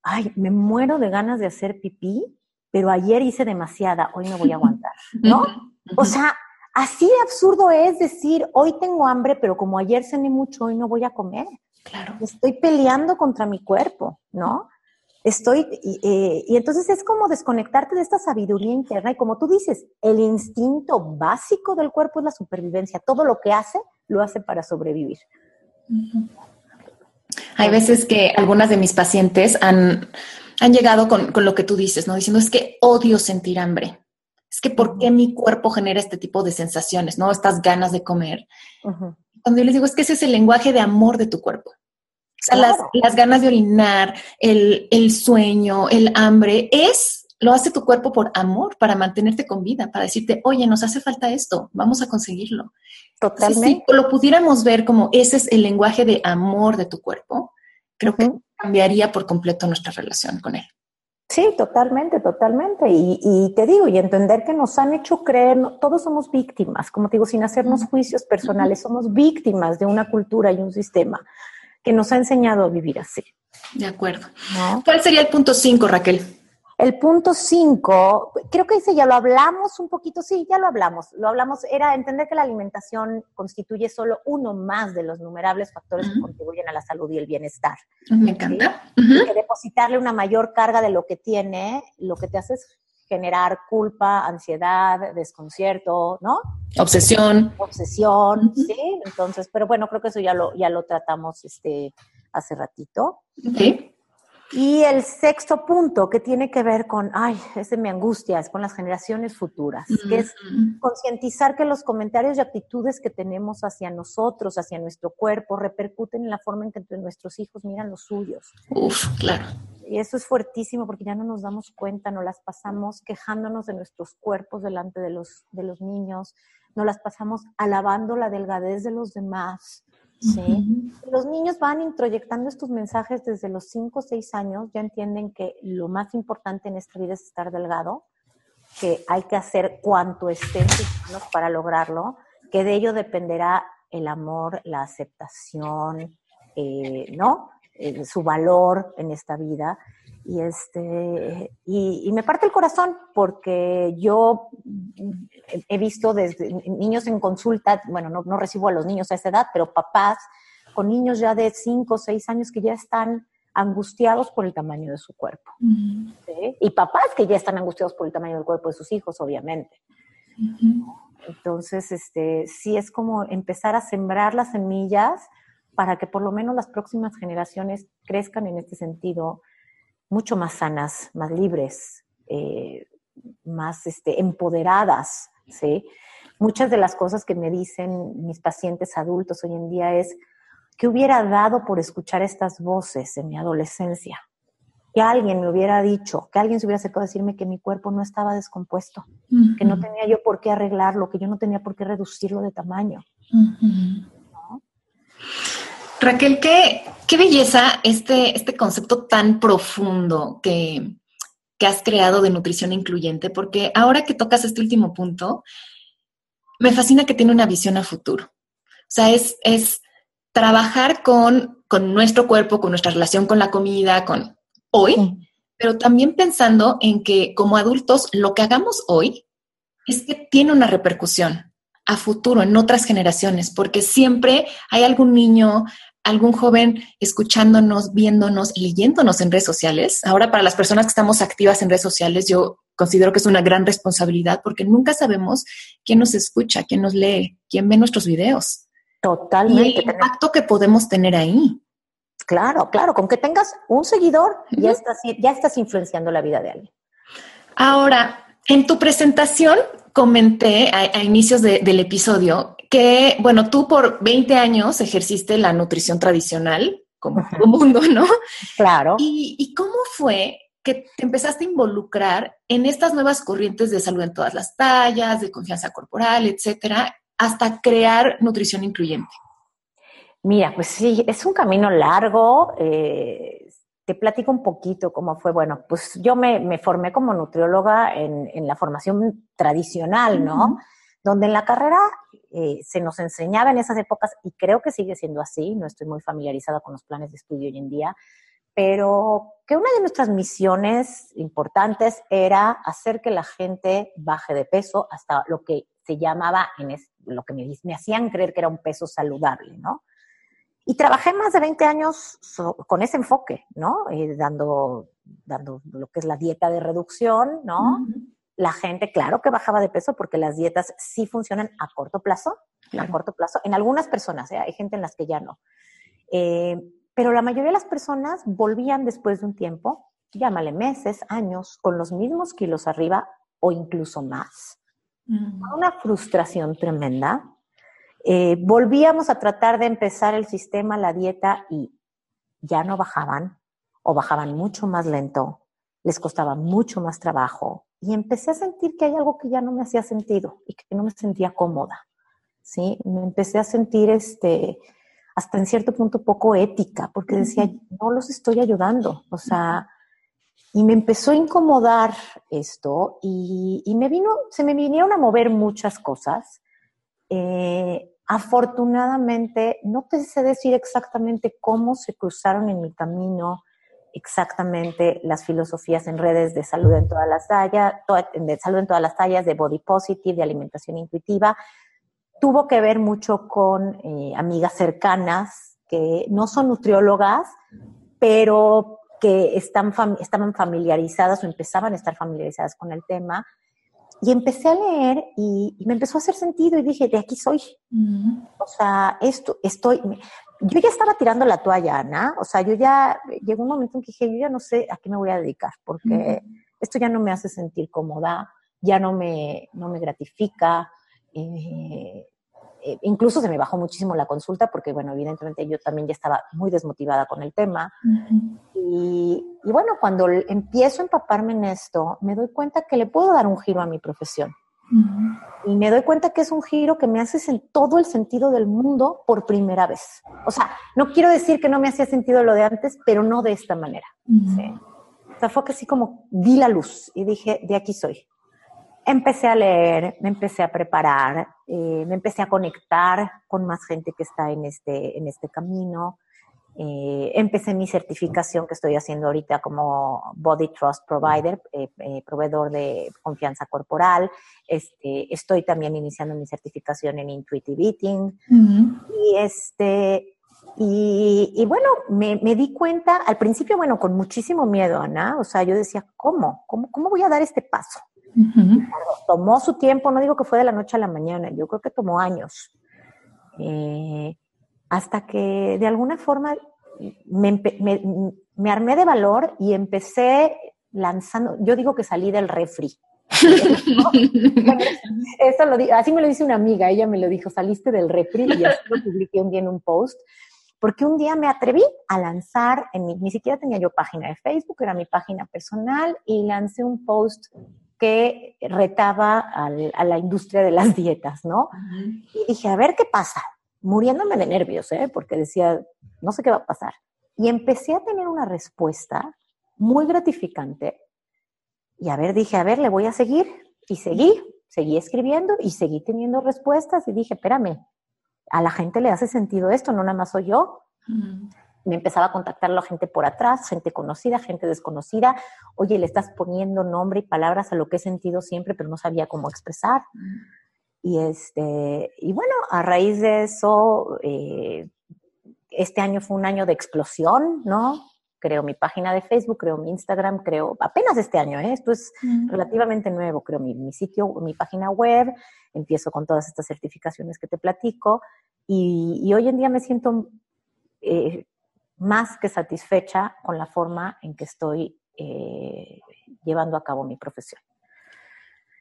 Speaker 2: ay, me muero de ganas de hacer pipí, pero ayer hice demasiada, hoy me voy a aguantar, ¿no? O sea, así absurdo es decir, hoy tengo hambre, pero como ayer cené mucho, hoy no voy a comer.
Speaker 1: Claro.
Speaker 2: Estoy peleando contra mi cuerpo, ¿no? Estoy, eh, y, entonces es como desconectarte de esta sabiduría interna y como tú dices, el instinto básico del cuerpo es la supervivencia. Todo lo que hace, lo hace para sobrevivir.
Speaker 1: Hay veces que algunas de mis pacientes han, han llegado con, lo que tú dices, ¿no? Diciendo, es que odio sentir hambre. Es que ¿por qué mi cuerpo genera este tipo de sensaciones, ¿no? Estas ganas de comer. Cuando yo les digo, es que ese es el lenguaje de amor de tu cuerpo las, ganas de orinar, el, sueño, el hambre, es, lo hace tu cuerpo por amor, para mantenerte con vida, para decirte, oye, nos hace falta esto, vamos a conseguirlo.
Speaker 2: Totalmente.
Speaker 1: si lo pudiéramos ver como ese es el lenguaje de amor de tu cuerpo, creo que cambiaría por completo nuestra relación con él.
Speaker 2: Sí, totalmente, totalmente. Y, y, te digo, y entender que nos han hecho creer, todos somos víctimas, como te digo, sin hacernos juicios personales, somos víctimas de una cultura y un sistema que nos ha enseñado a vivir así.
Speaker 1: De acuerdo. ¿Cuál sería el punto 5, Raquel?
Speaker 2: El punto 5, creo que ese ya lo hablamos un poquito, sí, ya lo hablamos. Lo hablamos, era entender que la alimentación constituye solo uno más de los innumerables factores que contribuyen a la salud y el bienestar.
Speaker 1: Me encanta.
Speaker 2: Que depositarle una mayor carga de lo que tiene, lo que te hace es generar culpa, ansiedad, desconcierto, ¿no?
Speaker 1: Obsesión.
Speaker 2: Obsesión, sí. Entonces, pero bueno, creo que eso ya lo, ya lo tratamos este, hace ratito.
Speaker 1: Sí.
Speaker 2: Y el sexto punto que tiene que ver con, ay, ese me angustia, es con las generaciones futuras, que es concientizar que los comentarios y actitudes que tenemos hacia nosotros, hacia nuestro cuerpo, repercuten en la forma en que nuestros hijos miran los suyos.
Speaker 1: Uf, claro.
Speaker 2: Y eso es fuertísimo porque ya no nos damos cuenta, no las pasamos quejándonos de nuestros cuerpos delante de los, de los niños, no las pasamos alabando la delgadez de los demás, ¿sí? Los niños van introyectando estos mensajes desde los 5 o 6 años, ya entienden que lo más importante en esta vida es estar delgado, que hay que hacer cuanto esté en sus para lograrlo, que de ello dependerá el amor, la aceptación, eh, ¿no? Eh, su valor en esta vida. Y, este, y, me parte el corazón porque yo he visto desde niños en consulta, bueno, no, no, recibo a los niños a esa edad, pero papás con niños ya de 5 o 6 años que ya están angustiados por el tamaño de su cuerpo. Y papás que ya están angustiados por el tamaño del cuerpo de sus hijos, obviamente. Entonces, este, sí es como empezar a sembrar las semillas para que por lo menos las próximas generaciones crezcan en este sentido mucho más sanas, más libres, eh, más este, empoderadas, ¿sí? Muchas de las cosas que me dicen mis pacientes adultos hoy en día es, ¿qué hubiera dado por escuchar estas voces en mi adolescencia? Que alguien me hubiera dicho, que alguien se hubiera acercado a decirme que mi cuerpo no estaba descompuesto, que no tenía yo por qué arreglarlo, que yo no tenía por qué reducirlo de tamaño.
Speaker 1: Raquel, qué, qué belleza este, este concepto tan profundo que, has creado de nutrición incluyente, porque ahora que tocas este último punto, me fascina que tiene una visión a futuro. O sea, es, es trabajar con, con nuestro cuerpo, con nuestra relación con la comida, con hoy, pero también pensando en que como adultos lo que hagamos hoy es que tiene una repercusión a futuro en otras generaciones, porque siempre hay algún niño, algún joven escuchándonos, viéndonos, leyéndonos en redes sociales. Ahora, para las personas que estamos activas en redes sociales, yo considero que es una gran responsabilidad porque nunca sabemos quién nos escucha, quién nos lee, quién ve nuestros videos.
Speaker 2: Totalmente.
Speaker 1: Y el impacto que podemos tener ahí.
Speaker 2: Claro, claro, con que tengas un seguidor, ya, estás, ya estás influenciando la vida de alguien.
Speaker 1: Ahora, en tu presentación comenté a, inicios del episodio que, bueno, tú por 20 años ejerciste la nutrición tradicional, como todo mundo, ¿no?
Speaker 2: Claro.
Speaker 1: ¿Y, cómo fue que te empezaste a involucrar en estas nuevas corrientes de salud en todas las tallas, de confianza corporal, etcétera, hasta crear nutrición incluyente?
Speaker 2: Mira, pues sí, es un camino largo. Eh, te platico un poquito cómo fue. Bueno, pues yo me, formé como nutrióloga en, la formación tradicional, ¿no? Donde en la carrera eh, se nos enseñaba en esas épocas, y creo que sigue siendo así, no estoy muy familiarizada con los planes de estudio hoy en día, pero que una de nuestras misiones importantes era hacer que la gente baje de peso hasta lo que se llamaba, en lo que me, me hacían creer que era un peso saludable, ¿no? Y trabajé más de 20 años con ese enfoque, ¿no? Eh, dando, dando lo que es la dieta de reducción, ¿no? La gente, claro que bajaba de peso porque las dietas sí funcionan a corto plazo, a corto plazo. En algunas personas, ¿eh? hay gente en las que ya no. Eh, pero la mayoría de las personas volvían después de un tiempo, llámale meses, años, con los mismos kilos arriba o incluso más. Una frustración tremenda, eh, volvíamos a tratar de empezar el sistema, la dieta, y ya no bajaban o bajaban mucho más lento, les costaba mucho más trabajo. Y empecé a sentir que hay algo que ya no me hacía sentido y que no me sentía cómoda. ¿sí? Me empecé a sentir este, hasta en cierto punto poco ética, porque decía, no los estoy ayudando. O sea, y me empezó a incomodar esto y, y me vino, se me vinieron a mover muchas cosas. Eh, Afortunadamente, no te sé decir exactamente cómo se cruzaron en mi camino exactamente las filosofías en redes de salud en todas las tallas, de salud en todas las tallas, de body positive, de alimentación intuitiva. Tuvo que ver mucho con eh, amigas cercanas que no son nutriólogas, pero que están estaban familiarizadas o empezaban a estar familiarizadas con el tema. Y empecé a leer y, me empezó a hacer sentido y dije, de aquí soy. O sea, esto, estoy, yo ya estaba tirando la toalla, Ana. O sea, yo ya, llegó un momento en que dije, yo ya no sé a qué me voy a dedicar, porque esto ya no me hace sentir cómoda, ya no me, no me gratifica. Eh, eh, incluso se me bajó muchísimo la consulta porque, bueno, evidentemente yo también ya estaba muy desmotivada con el tema. y, bueno, cuando empiezo a empaparme en esto, me doy cuenta que le puedo dar un giro a mi profesión. Y me doy cuenta que es un giro que me hace en todo el sentido del mundo por primera vez. O sea, no quiero decir que no me hacía sentido lo de antes, pero no de esta manera. O sea, fue que así como vi la luz y dije, de aquí soy empecé a leer, me empecé a preparar, eh, me empecé a conectar con más gente que está en este, en este camino. Eh, empecé mi certificación que estoy haciendo ahorita como Body Trust Provider, eh, proveedor de confianza corporal. Este, estoy también iniciando mi certificación en Intuitive Eating. Y este, y, y, bueno, me, me, di cuenta, al principio, bueno, con muchísimo miedo, Ana, o sea, yo decía, ¿cómo? ¿Cómo, cómo voy a dar este paso? Tomó su tiempo, no digo que fue de la noche a la mañana, yo creo que tomó años. Eh, hasta que de alguna forma me, me, armé de valor y empecé lanzando, yo digo que salí del refri. Eso lo, así me lo dice una amiga, ella me lo dijo, saliste del refri y así lo publiqué un día en un post, porque un día me atreví a lanzar, en ni siquiera tenía yo página de Facebook, era mi página personal y lancé un post que retaba a la industria de las dietas, ¿no? Y dije, a ver qué pasa, muriéndome de nervios, ¿eh? Porque decía, no sé qué va a pasar. Y empecé a tener una respuesta muy gratificante. Y a ver, dije, a ver, le voy a seguir. Y seguí, seguí escribiendo y seguí teniendo respuestas. Y dije, espérame, a la gente le hace sentido esto, no nada más soy yo me empezaba a contactar la gente por atrás, gente conocida, gente desconocida. Oye, le estás poniendo nombre y palabras a lo que he sentido siempre, pero no sabía cómo expresar. Y, este, y bueno, a raíz de eso, eh, este año fue un año de explosión, ¿no? Creo mi página de Facebook, creo mi Instagram, creo, apenas este año, ¿eh? esto es relativamente nuevo, creo mi, mi, sitio, mi página web, empiezo con todas estas certificaciones que te platico y, y hoy en día me siento eh, más que satisfecha con la forma en que estoy eh, llevando a cabo mi profesión.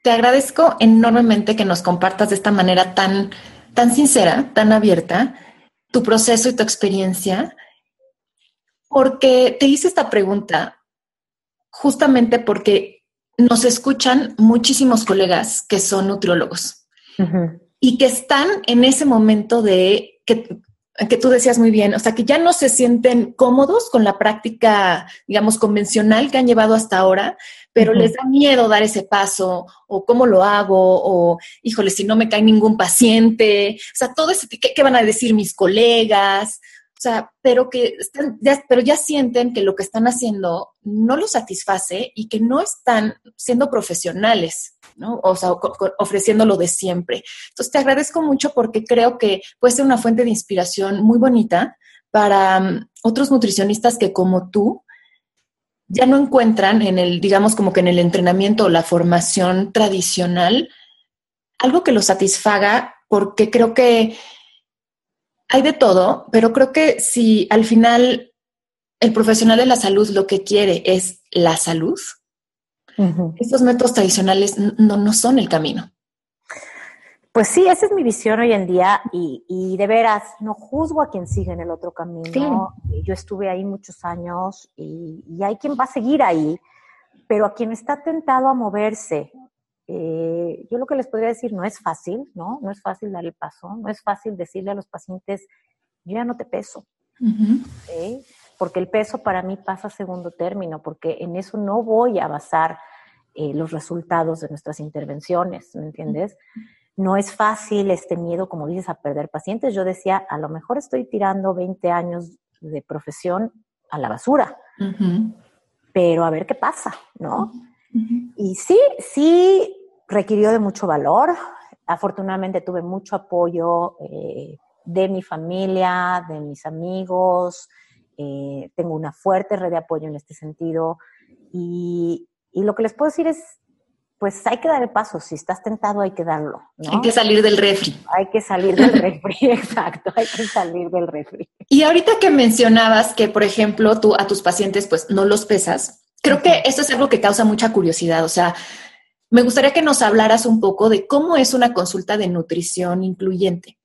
Speaker 1: Te agradezco enormemente que nos compartas de esta manera tan, tan sincera, tan abierta, tu proceso y tu experiencia, porque te hice esta pregunta justamente porque nos escuchan muchísimos colegas que son nutriólogos y que están en ese momento de que que tú decías muy bien, o sea, que ya no se sienten cómodos con la práctica, digamos, convencional que han llevado hasta ahora, pero les da miedo dar ese paso, o cómo lo hago, o híjole, si no me cae ningún paciente, o sea, todo ese, ¿qué, qué van a decir mis colegas? O sea, pero que están, ya, pero ya sienten que lo que están haciendo no los satisface y que no están siendo profesionales, ¿no? O sea, ofreciendo lo de siempre. Entonces, te agradezco mucho porque creo que puede ser una fuente de inspiración muy bonita para mm, otros nutricionistas que como tú ya no encuentran en el, digamos, como que en el entrenamiento o la formación tradicional algo que los satisfaga porque creo que hay de todo, pero creo que si al final el profesional de la salud lo que quiere es la salud, estos métodos tradicionales no, no son el camino.
Speaker 2: Pues sí, esa es mi visión hoy en día y, de veras, no juzgo a quien sigue en el otro camino. Yo estuve ahí muchos años y, y, hay quien va a seguir ahí, pero a quien está tentado a moverse eh, yo lo que les podría decir no es fácil, ¿no? No es fácil dar el paso, no es fácil decirle a los pacientes, yo ya no te peso, porque el peso para mí pasa a segundo término, porque en eso no voy a basar eh, los resultados de nuestras intervenciones, ¿me entiendes? No es fácil este miedo, como dices, a perder pacientes. Yo decía, a lo mejor estoy tirando 20 años de profesión a la basura, pero a ver qué pasa, ¿no? Y sí, sí requirió de mucho valor. Afortunadamente tuve mucho apoyo eh, de mi familia, de mis amigos, eh, tengo una fuerte red de apoyo en este sentido y, y lo que les puedo decir es, pues hay que dar el paso, si estás tentado hay que darlo.
Speaker 1: Hay que salir del refri.
Speaker 2: Hay que salir del refri, exacto, hay que salir del refri.
Speaker 1: Y ahorita que mencionabas que, por ejemplo, tú a tus pacientes pues no los pesas, creo que esto es algo que causa mucha curiosidad, o sea, me gustaría que nos hablaras un poco de cómo es una consulta de nutrición incluyente.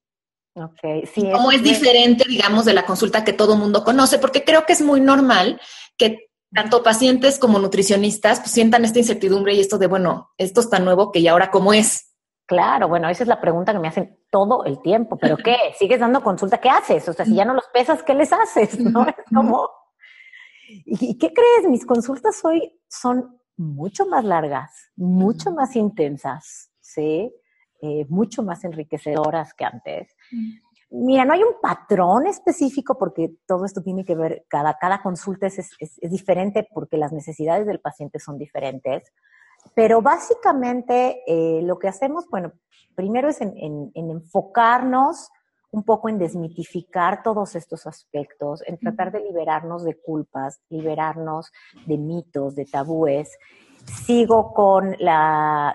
Speaker 2: Ok, sí.
Speaker 1: cómo es, diferente, digamos, de la consulta que todo mundo conoce, porque creo que es muy normal que tanto pacientes como nutricionistas pues, sientan esta incertidumbre y esto de, bueno, esto está nuevo que ya ahora cómo es.
Speaker 2: Claro, bueno, esa es la pregunta que me hacen todo el tiempo. ¿Pero qué? ¿Sigues dando consulta? ¿Qué haces? O sea, si ya no los pesas, ¿qué les haces? ¿No? Es como... ¿Y qué crees? Mis consultas hoy son mucho más largas, mucho más intensas, ¿sí? Eh, mucho más enriquecedoras que antes. Mira, no hay un patrón específico porque todo esto tiene que ver, cada, cada consulta es, es, diferente porque las necesidades del paciente son diferentes, pero básicamente eh, lo que hacemos, bueno, primero es en, en, enfocarnos un poco en desmitificar todos estos aspectos, en tratar de liberarnos de culpas, liberarnos de mitos, de tabúes sigo con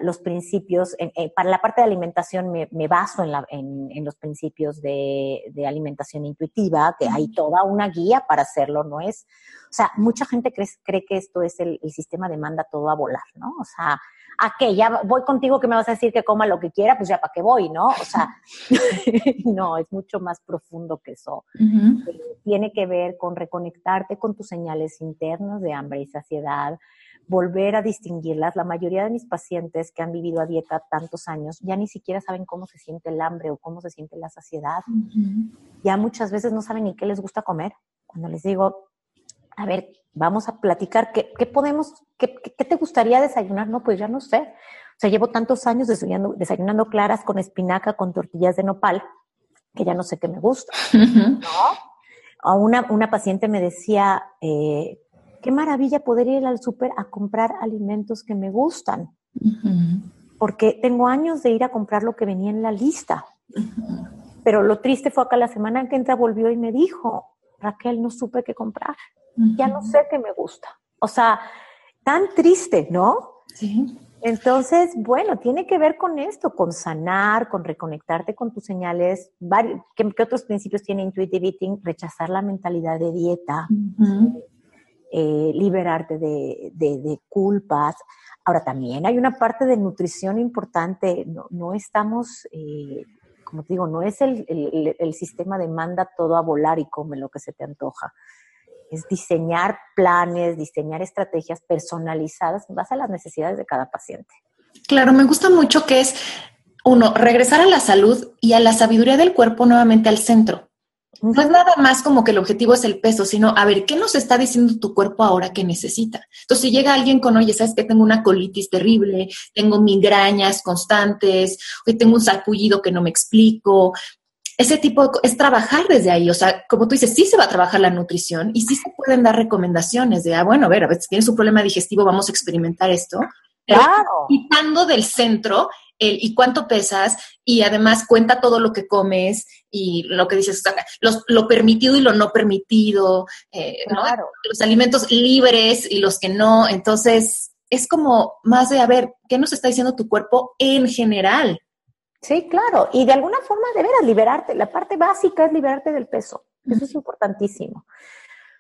Speaker 2: los principios, para la parte de alimentación me, baso en, los principios de, alimentación intuitiva, que hay toda una guía para hacerlo, ¿no es? O sea, mucha gente cree, que esto es el, sistema de manda todo a volar, ¿no? O sea, ¿a qué? Ya voy contigo que me vas a decir que coma lo que quiera, pues ya para qué voy, ¿no? O sea, no, es mucho más profundo que eso. Eh, tiene que ver con reconectarte con tus señales internas de hambre y saciedad, volver a distinguirlas. La mayoría de mis pacientes que han vivido a dieta tantos años ya ni siquiera saben cómo se siente el hambre o cómo se siente la saciedad. Ya muchas veces no saben ni qué les gusta comer. Cuando les digo, a ver, vamos a platicar, ¿qué, podemos, qué, te gustaría desayunar? No, pues ya no sé. O sea, llevo tantos años desayunando, desayunando claras con espinaca, con tortillas de nopal, que ya no sé qué me gusta. ¿no? A una, una paciente me decía, eh, qué maravilla poder ir al súper a comprar alimentos que me gustan. Porque tengo años de ir a comprar lo que venía en la lista. Pero lo triste fue acá la semana que entra volvió y me dijo, Raquel, no supe qué comprar. Ya no sé qué me gusta. O sea, tan triste, ¿no?
Speaker 1: Sí.
Speaker 2: Entonces, bueno, tiene que ver con esto, con sanar, con reconectarte con tus señales. ¿Qué, otros principios tiene Intuitive Eating? Rechazar la mentalidad de dieta, eh, liberarte de, culpas. Ahora también hay una parte de nutrición importante, no, estamos, eh, como te digo, no es el, el, sistema de manda todo a volar y come lo que se te antoja. Es diseñar planes, diseñar estrategias personalizadas en base a las necesidades de cada paciente.
Speaker 1: Claro, me gusta mucho que es, uno, regresar a la salud y a la sabiduría del cuerpo nuevamente al centro. No es nada más como que el objetivo es el peso, sino a ver, ¿qué nos está diciendo tu cuerpo ahora que necesita? Entonces, si llega alguien con, oye, sabes que tengo una colitis terrible, tengo migrañas constantes, hoy tengo un sarpullido que no me explico, ese tipo de, es trabajar desde ahí. O sea, como tú dices, sí se va a trabajar la nutrición y sí se pueden dar recomendaciones de, ah, bueno, a ver, a ver, si tienes un problema digestivo, vamos a experimentar esto.
Speaker 2: claro.
Speaker 1: Quitando del centro el y cuánto pesas y además cuenta todo lo que comes y lo que dices, lo permitido y lo no permitido, eh, los alimentos libres y los que no. Entonces, es como más de, a ver, ¿qué nos está diciendo tu cuerpo en general?
Speaker 2: Sí, claro. Y de alguna forma, de veras, liberarte. La parte básica es liberarte del peso. Eso es importantísimo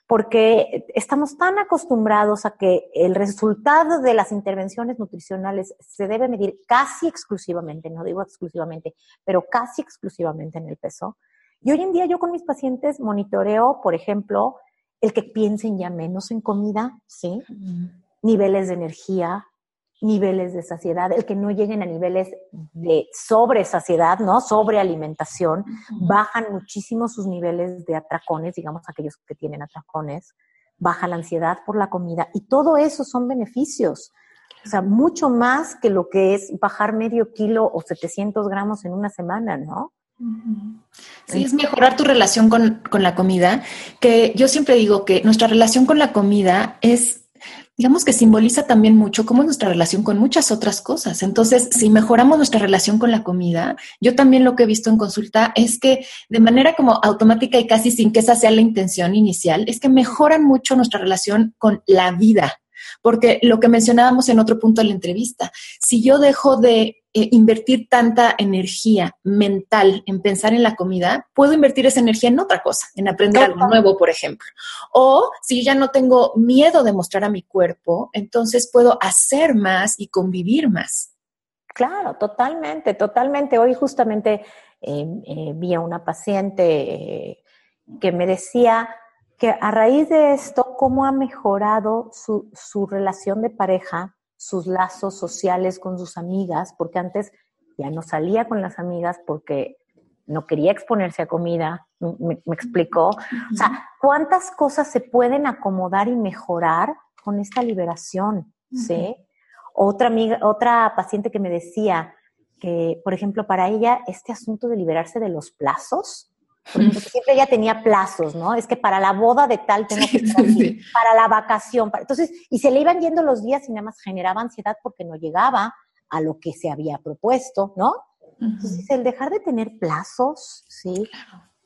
Speaker 2: porque estamos tan acostumbrados a que el resultado de las intervenciones nutricionales se debe medir casi exclusivamente, no digo exclusivamente, pero casi exclusivamente en el peso. Y hoy en día yo con mis pacientes monitoreo, por ejemplo, el que piensen ya menos en comida, ¿sí? Niveles de energía, niveles de saciedad, el que no lleguen a niveles de sobre saciedad, ¿no? Sobre alimentación, bajan muchísimo sus niveles de atracones, digamos aquellos que tienen atracones, baja la ansiedad por la comida y todo eso son beneficios. O sea, mucho más que lo que es bajar medio kilo o 700 gramos en una semana, ¿no?
Speaker 1: Sí, es mejorar tu relación con, con la comida, que yo siempre digo que nuestra relación con la comida es digamos que simboliza también mucho cómo es nuestra relación con muchas otras cosas. Entonces, si mejoramos nuestra relación con la comida, yo también lo que he visto en consulta es que de manera como automática y casi sin que esa sea la intención inicial, es que mejoran mucho nuestra relación con la vida. Porque lo que mencionábamos en otro punto de la entrevista, si yo dejo de eh, invertir tanta energía mental en pensar en la comida, puedo invertir esa energía en otra cosa, en aprender algo nuevo, por ejemplo. O si ya no tengo miedo de mostrar a mi cuerpo, entonces puedo hacer más y convivir más.
Speaker 2: Claro, totalmente, totalmente. Hoy justamente eh, eh, vi a una paciente que me decía que a raíz de esto, cómo ha mejorado su, su relación de pareja sus lazos sociales con sus amigas, porque antes ya no salía con las amigas porque no quería exponerse a comida, me, explicó. O sea, ¿cuántas cosas se pueden acomodar y mejorar con esta liberación? ¿Sí? Otra amiga, otra paciente que me decía que, por ejemplo, para ella este asunto de liberarse de los plazos, porque siempre ella tenía plazos, ¿no? Es que para la boda de tal tengo que estar para la vacación. entonces, y se le iban yendo los días y nada más generaba ansiedad porque no llegaba a lo que se había propuesto, ¿no? Entonces, el dejar de tener plazos, ¿sí?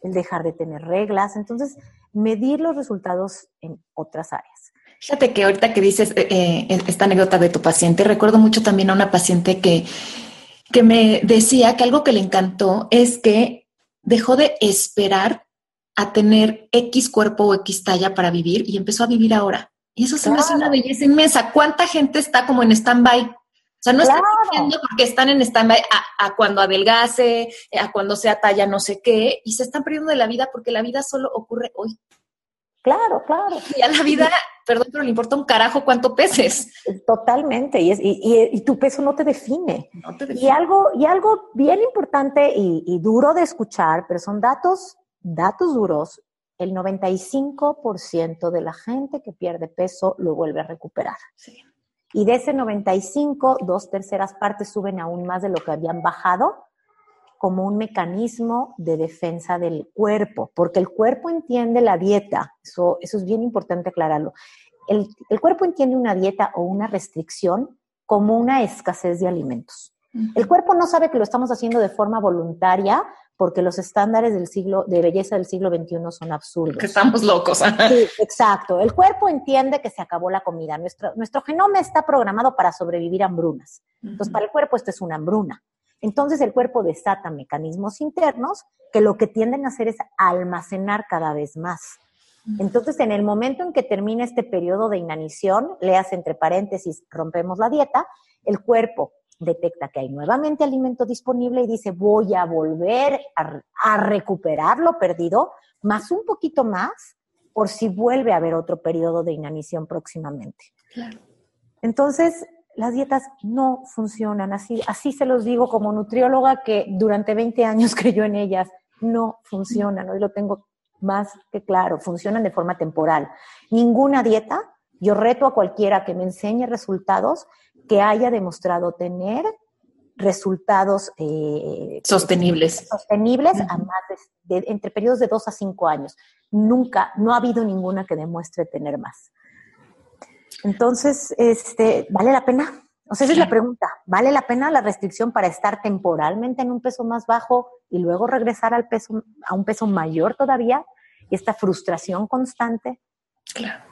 Speaker 2: El dejar de tener reglas, entonces, medir los resultados en otras áreas.
Speaker 1: Fíjate que ahorita que dices eh, eh, esta anécdota de tu paciente, recuerdo mucho también a una paciente que, que me decía que algo que le encantó es que dejó de esperar a tener X cuerpo o X talla para vivir y empezó a vivir ahora. Y eso se me hace una belleza inmensa. ¿Cuánta gente está como en stand-by? O sea, no están viviendo porque están en stand-by a, cuando adelgace, a cuando sea talla no sé qué, y se están perdiendo de la vida porque la vida solo ocurre hoy.
Speaker 2: Claro, claro.
Speaker 1: Y a la vida, perdón, pero le importa un carajo cuánto peses.
Speaker 2: Totalmente, y, es, y, tu peso no te, define. Y, algo, y algo bien importante y, duro de escuchar, pero son datos, datos duros, el 95% de la gente que pierde peso lo vuelve a recuperar. Y de ese 95, dos terceras partes suben aún más de lo que habían bajado como un mecanismo de defensa del cuerpo, porque el cuerpo entiende la dieta, eso, eso es bien importante aclararlo. El, el, cuerpo entiende una dieta o una restricción como una escasez de alimentos. El cuerpo no sabe que lo estamos haciendo de forma voluntaria porque los estándares del siglo, de belleza del siglo XXI son absurdos.
Speaker 1: Que estamos locos.
Speaker 2: sí, exacto. El cuerpo entiende que se acabó la comida. Nuestro, nuestro genoma está programado para sobrevivir a hambrunas. Entonces, para el cuerpo esto es una hambruna. Entonces el cuerpo desata mecanismos internos que lo que tienden a hacer es almacenar cada vez más. Entonces, en el momento en que termina este periodo de inanición, leas entre paréntesis, rompemos la dieta, el cuerpo detecta que hay nuevamente alimento disponible y dice, voy a volver a, recuperar lo perdido, más un poquito más, por si vuelve a haber otro periodo de inanición próximamente. Entonces, las dietas no funcionan así. Así se los digo como nutrióloga que durante 20 años creyó en ellas. No funcionan. Hoy lo tengo más que claro. Funcionan de forma temporal. Ninguna dieta, yo reto a cualquiera que me enseñe resultados que haya demostrado tener resultados
Speaker 1: eh, sostenibles.
Speaker 2: Sostenibles a más de, entre periodos de 2 a 5 años. Nunca, no ha habido ninguna que demuestre tener más. Entonces, este, ¿vale la pena? O sea, esa es la pregunta. ¿Vale la pena la restricción para estar temporalmente en un peso más bajo y luego regresar al peso, a un peso mayor todavía? Y esta frustración constante.
Speaker 1: Claro.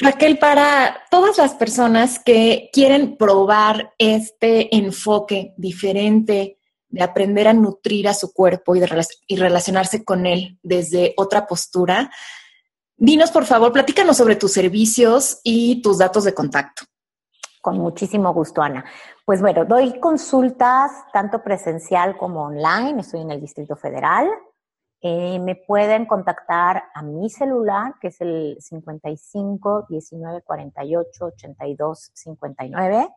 Speaker 1: Raquel, para todas las personas que quieren probar este enfoque diferente de aprender a nutrir a su cuerpo y, de, y relacionarse con él desde otra postura, Dinos, por favor, platícanos sobre tus servicios y tus datos de contacto.
Speaker 2: Con muchísimo gusto, Ana. Pues bueno, doy consultas tanto presencial como online. Estoy en el Distrito Federal. Eh, me pueden contactar a mi celular, que es el 55 19 48 82 59.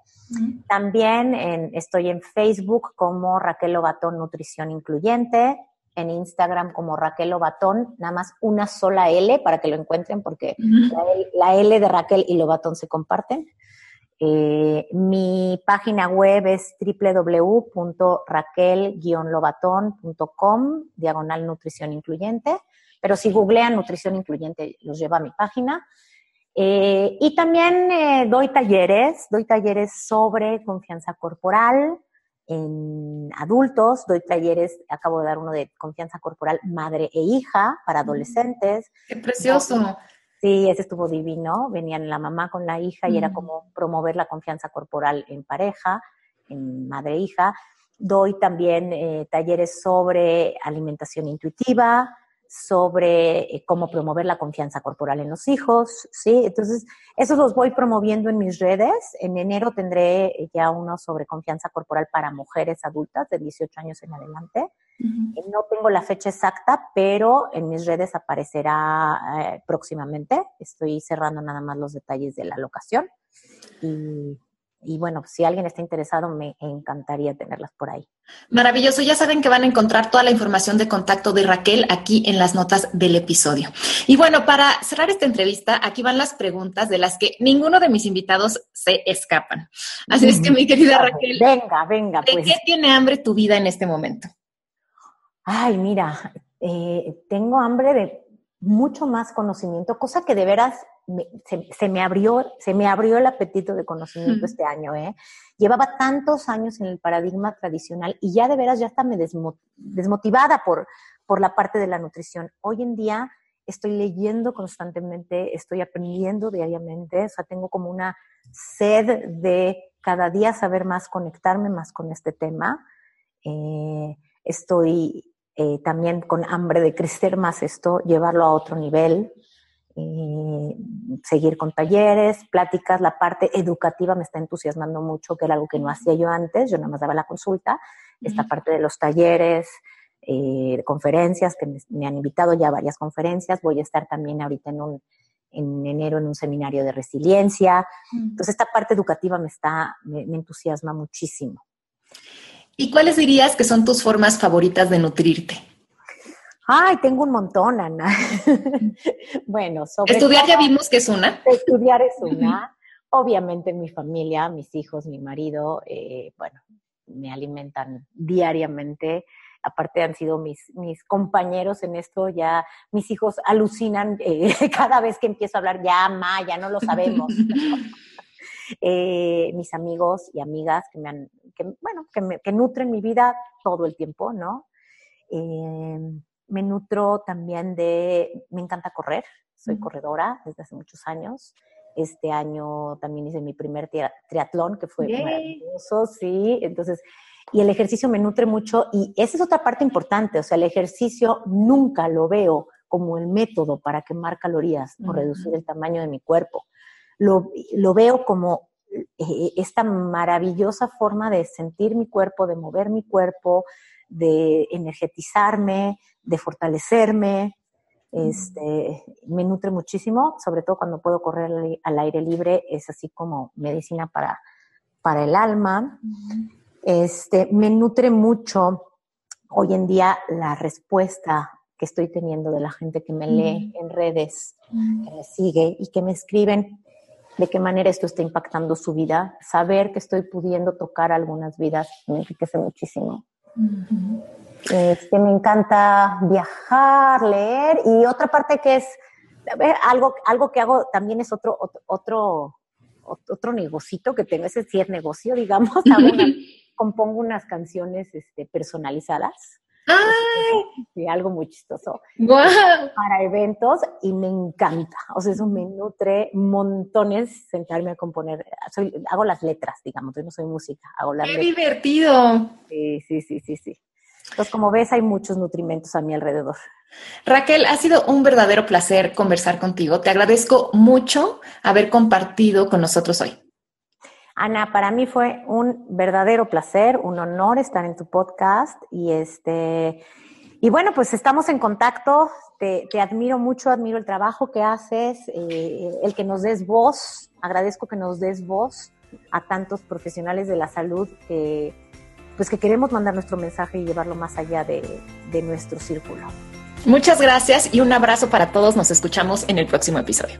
Speaker 2: También estoy en Facebook como Raquel Lobatón Nutrición Incluyente en Instagram como Raquel Lobatón, nada más una sola L para que lo encuentren porque la, L, de Raquel y Lobatón se comparten. Eh, mi página web es www.raquel-lobatón.com, diagonal nutrición incluyente, pero si googlean nutrición incluyente los lleva a mi página. Eh, y también eh, doy talleres, doy talleres sobre confianza corporal en adultos, doy talleres, acabo de dar uno de confianza corporal madre e hija para mm. adolescentes.
Speaker 1: ¡Qué precioso!
Speaker 2: Sí, ese estuvo divino. Venían la mamá con la hija y era mm. como promover la confianza corporal en pareja, en madre e hija. Doy también eh, talleres sobre alimentación intuitiva, sobre eh, cómo promover la confianza corporal en los hijos, ¿sí? Entonces, esos los voy promoviendo en mis redes. En enero tendré ya uno sobre confianza corporal para mujeres adultas de 18 años en adelante. No tengo la fecha exacta, pero en mis redes aparecerá eh, próximamente. Estoy cerrando nada más los detalles de la locación. Y y bueno, si alguien está interesado, me encantaría tenerlas por ahí.
Speaker 1: Maravilloso. Ya saben que van a encontrar toda la información de contacto de Raquel aquí en las notas del episodio. Y bueno, para cerrar esta entrevista, aquí van las preguntas de las que ninguno de mis invitados se escapan. Así es que, mi querida Raquel.
Speaker 2: Venga, venga.
Speaker 1: ¿De pues. qué tiene hambre tu vida en este momento?
Speaker 2: Ay, mira, eh, tengo hambre de mucho más conocimiento, cosa que de veras se, me abrió, se me abrió el apetito de conocimiento este año, ¿eh? Llevaba tantos años en el paradigma tradicional y ya de veras ya está me desmotivada por, por la parte de la nutrición. Hoy en día estoy leyendo constantemente, estoy aprendiendo diariamente, o sea, tengo como una sed de cada día saber más, conectarme más con este tema. Eh, estoy eh, también con hambre de crecer más esto, llevarlo a otro nivel, eh, seguir con talleres, pláticas, la parte educativa me está entusiasmando mucho, que era algo que no hacía yo antes, yo nada más daba la consulta, esta parte de los talleres, eh, conferencias, que me, han invitado ya a varias conferencias, voy a estar también ahorita en un, en enero en un seminario de resiliencia. Entonces, esta parte educativa me está, me, entusiasma muchísimo.
Speaker 1: ¿Y cuáles dirías que son tus formas favoritas de nutrirte?
Speaker 2: Ay, tengo un montón, Ana. bueno,
Speaker 1: sobre... Estudiar ya vimos que es una.
Speaker 2: Estudiar es una. Obviamente mi familia, mis hijos, mi marido, eh, bueno, me alimentan diariamente. Aparte han sido mis, mis compañeros en esto, ya mis hijos alucinan eh, cada vez que empiezo a hablar, ya, ma, ya no lo sabemos. Eh, mis amigos y amigas que me han, que, bueno, que, me, que nutren mi vida todo el tiempo, ¿no? Eh, me nutro también de, me encanta correr, soy corredora desde hace muchos años. Este año también hice mi primer triatlón, que fue maravilloso, sí. Entonces, y el ejercicio me nutre mucho y esa es otra parte importante, o sea, el ejercicio nunca lo veo como el método para quemar calorías o reducir el tamaño de mi cuerpo. Lo, lo veo como eh, esta maravillosa forma de sentir mi cuerpo, de mover mi cuerpo, de energetizarme, de fortalecerme. Este, me nutre muchísimo, sobre todo cuando puedo correr al aire libre, es así como medicina para, para el alma. Este, me nutre mucho hoy en día la respuesta que estoy teniendo de la gente que me lee en redes, que me sigue y que me escriben de qué manera esto está impactando su vida. Saber que estoy pudiendo tocar algunas vidas me enriquece muchísimo. Este, me encanta viajar, leer y otra parte que es algo, algo que hago también es otro, otro, otro, negocito que tengo, ese sí es negocio, digamos, compongo unas canciones este, personalizadas. ¡Ay! algo muy chistoso. Para eventos y me encanta. O sea, eso me nutre montones sentarme a componer. Soy, hago las letras, digamos. Yo no soy música, hago las
Speaker 1: ¡Qué divertido!
Speaker 2: Sí, sí, sí, sí, sí. Entonces, como ves, hay muchos nutrimentos a mi alrededor.
Speaker 1: Raquel, ha sido un verdadero placer conversar contigo. Te agradezco mucho haber compartido con nosotros hoy.
Speaker 2: Ana, para mí fue un verdadero placer, un honor estar en tu podcast y este y bueno, pues estamos en contacto. Te, admiro mucho, admiro el trabajo que haces, eh, el que nos des voz. Agradezco que nos des voz a tantos profesionales de la salud que pues que queremos mandar nuestro mensaje y llevarlo más allá de, de nuestro círculo.
Speaker 1: Muchas gracias y un abrazo para todos. Nos escuchamos en el próximo episodio.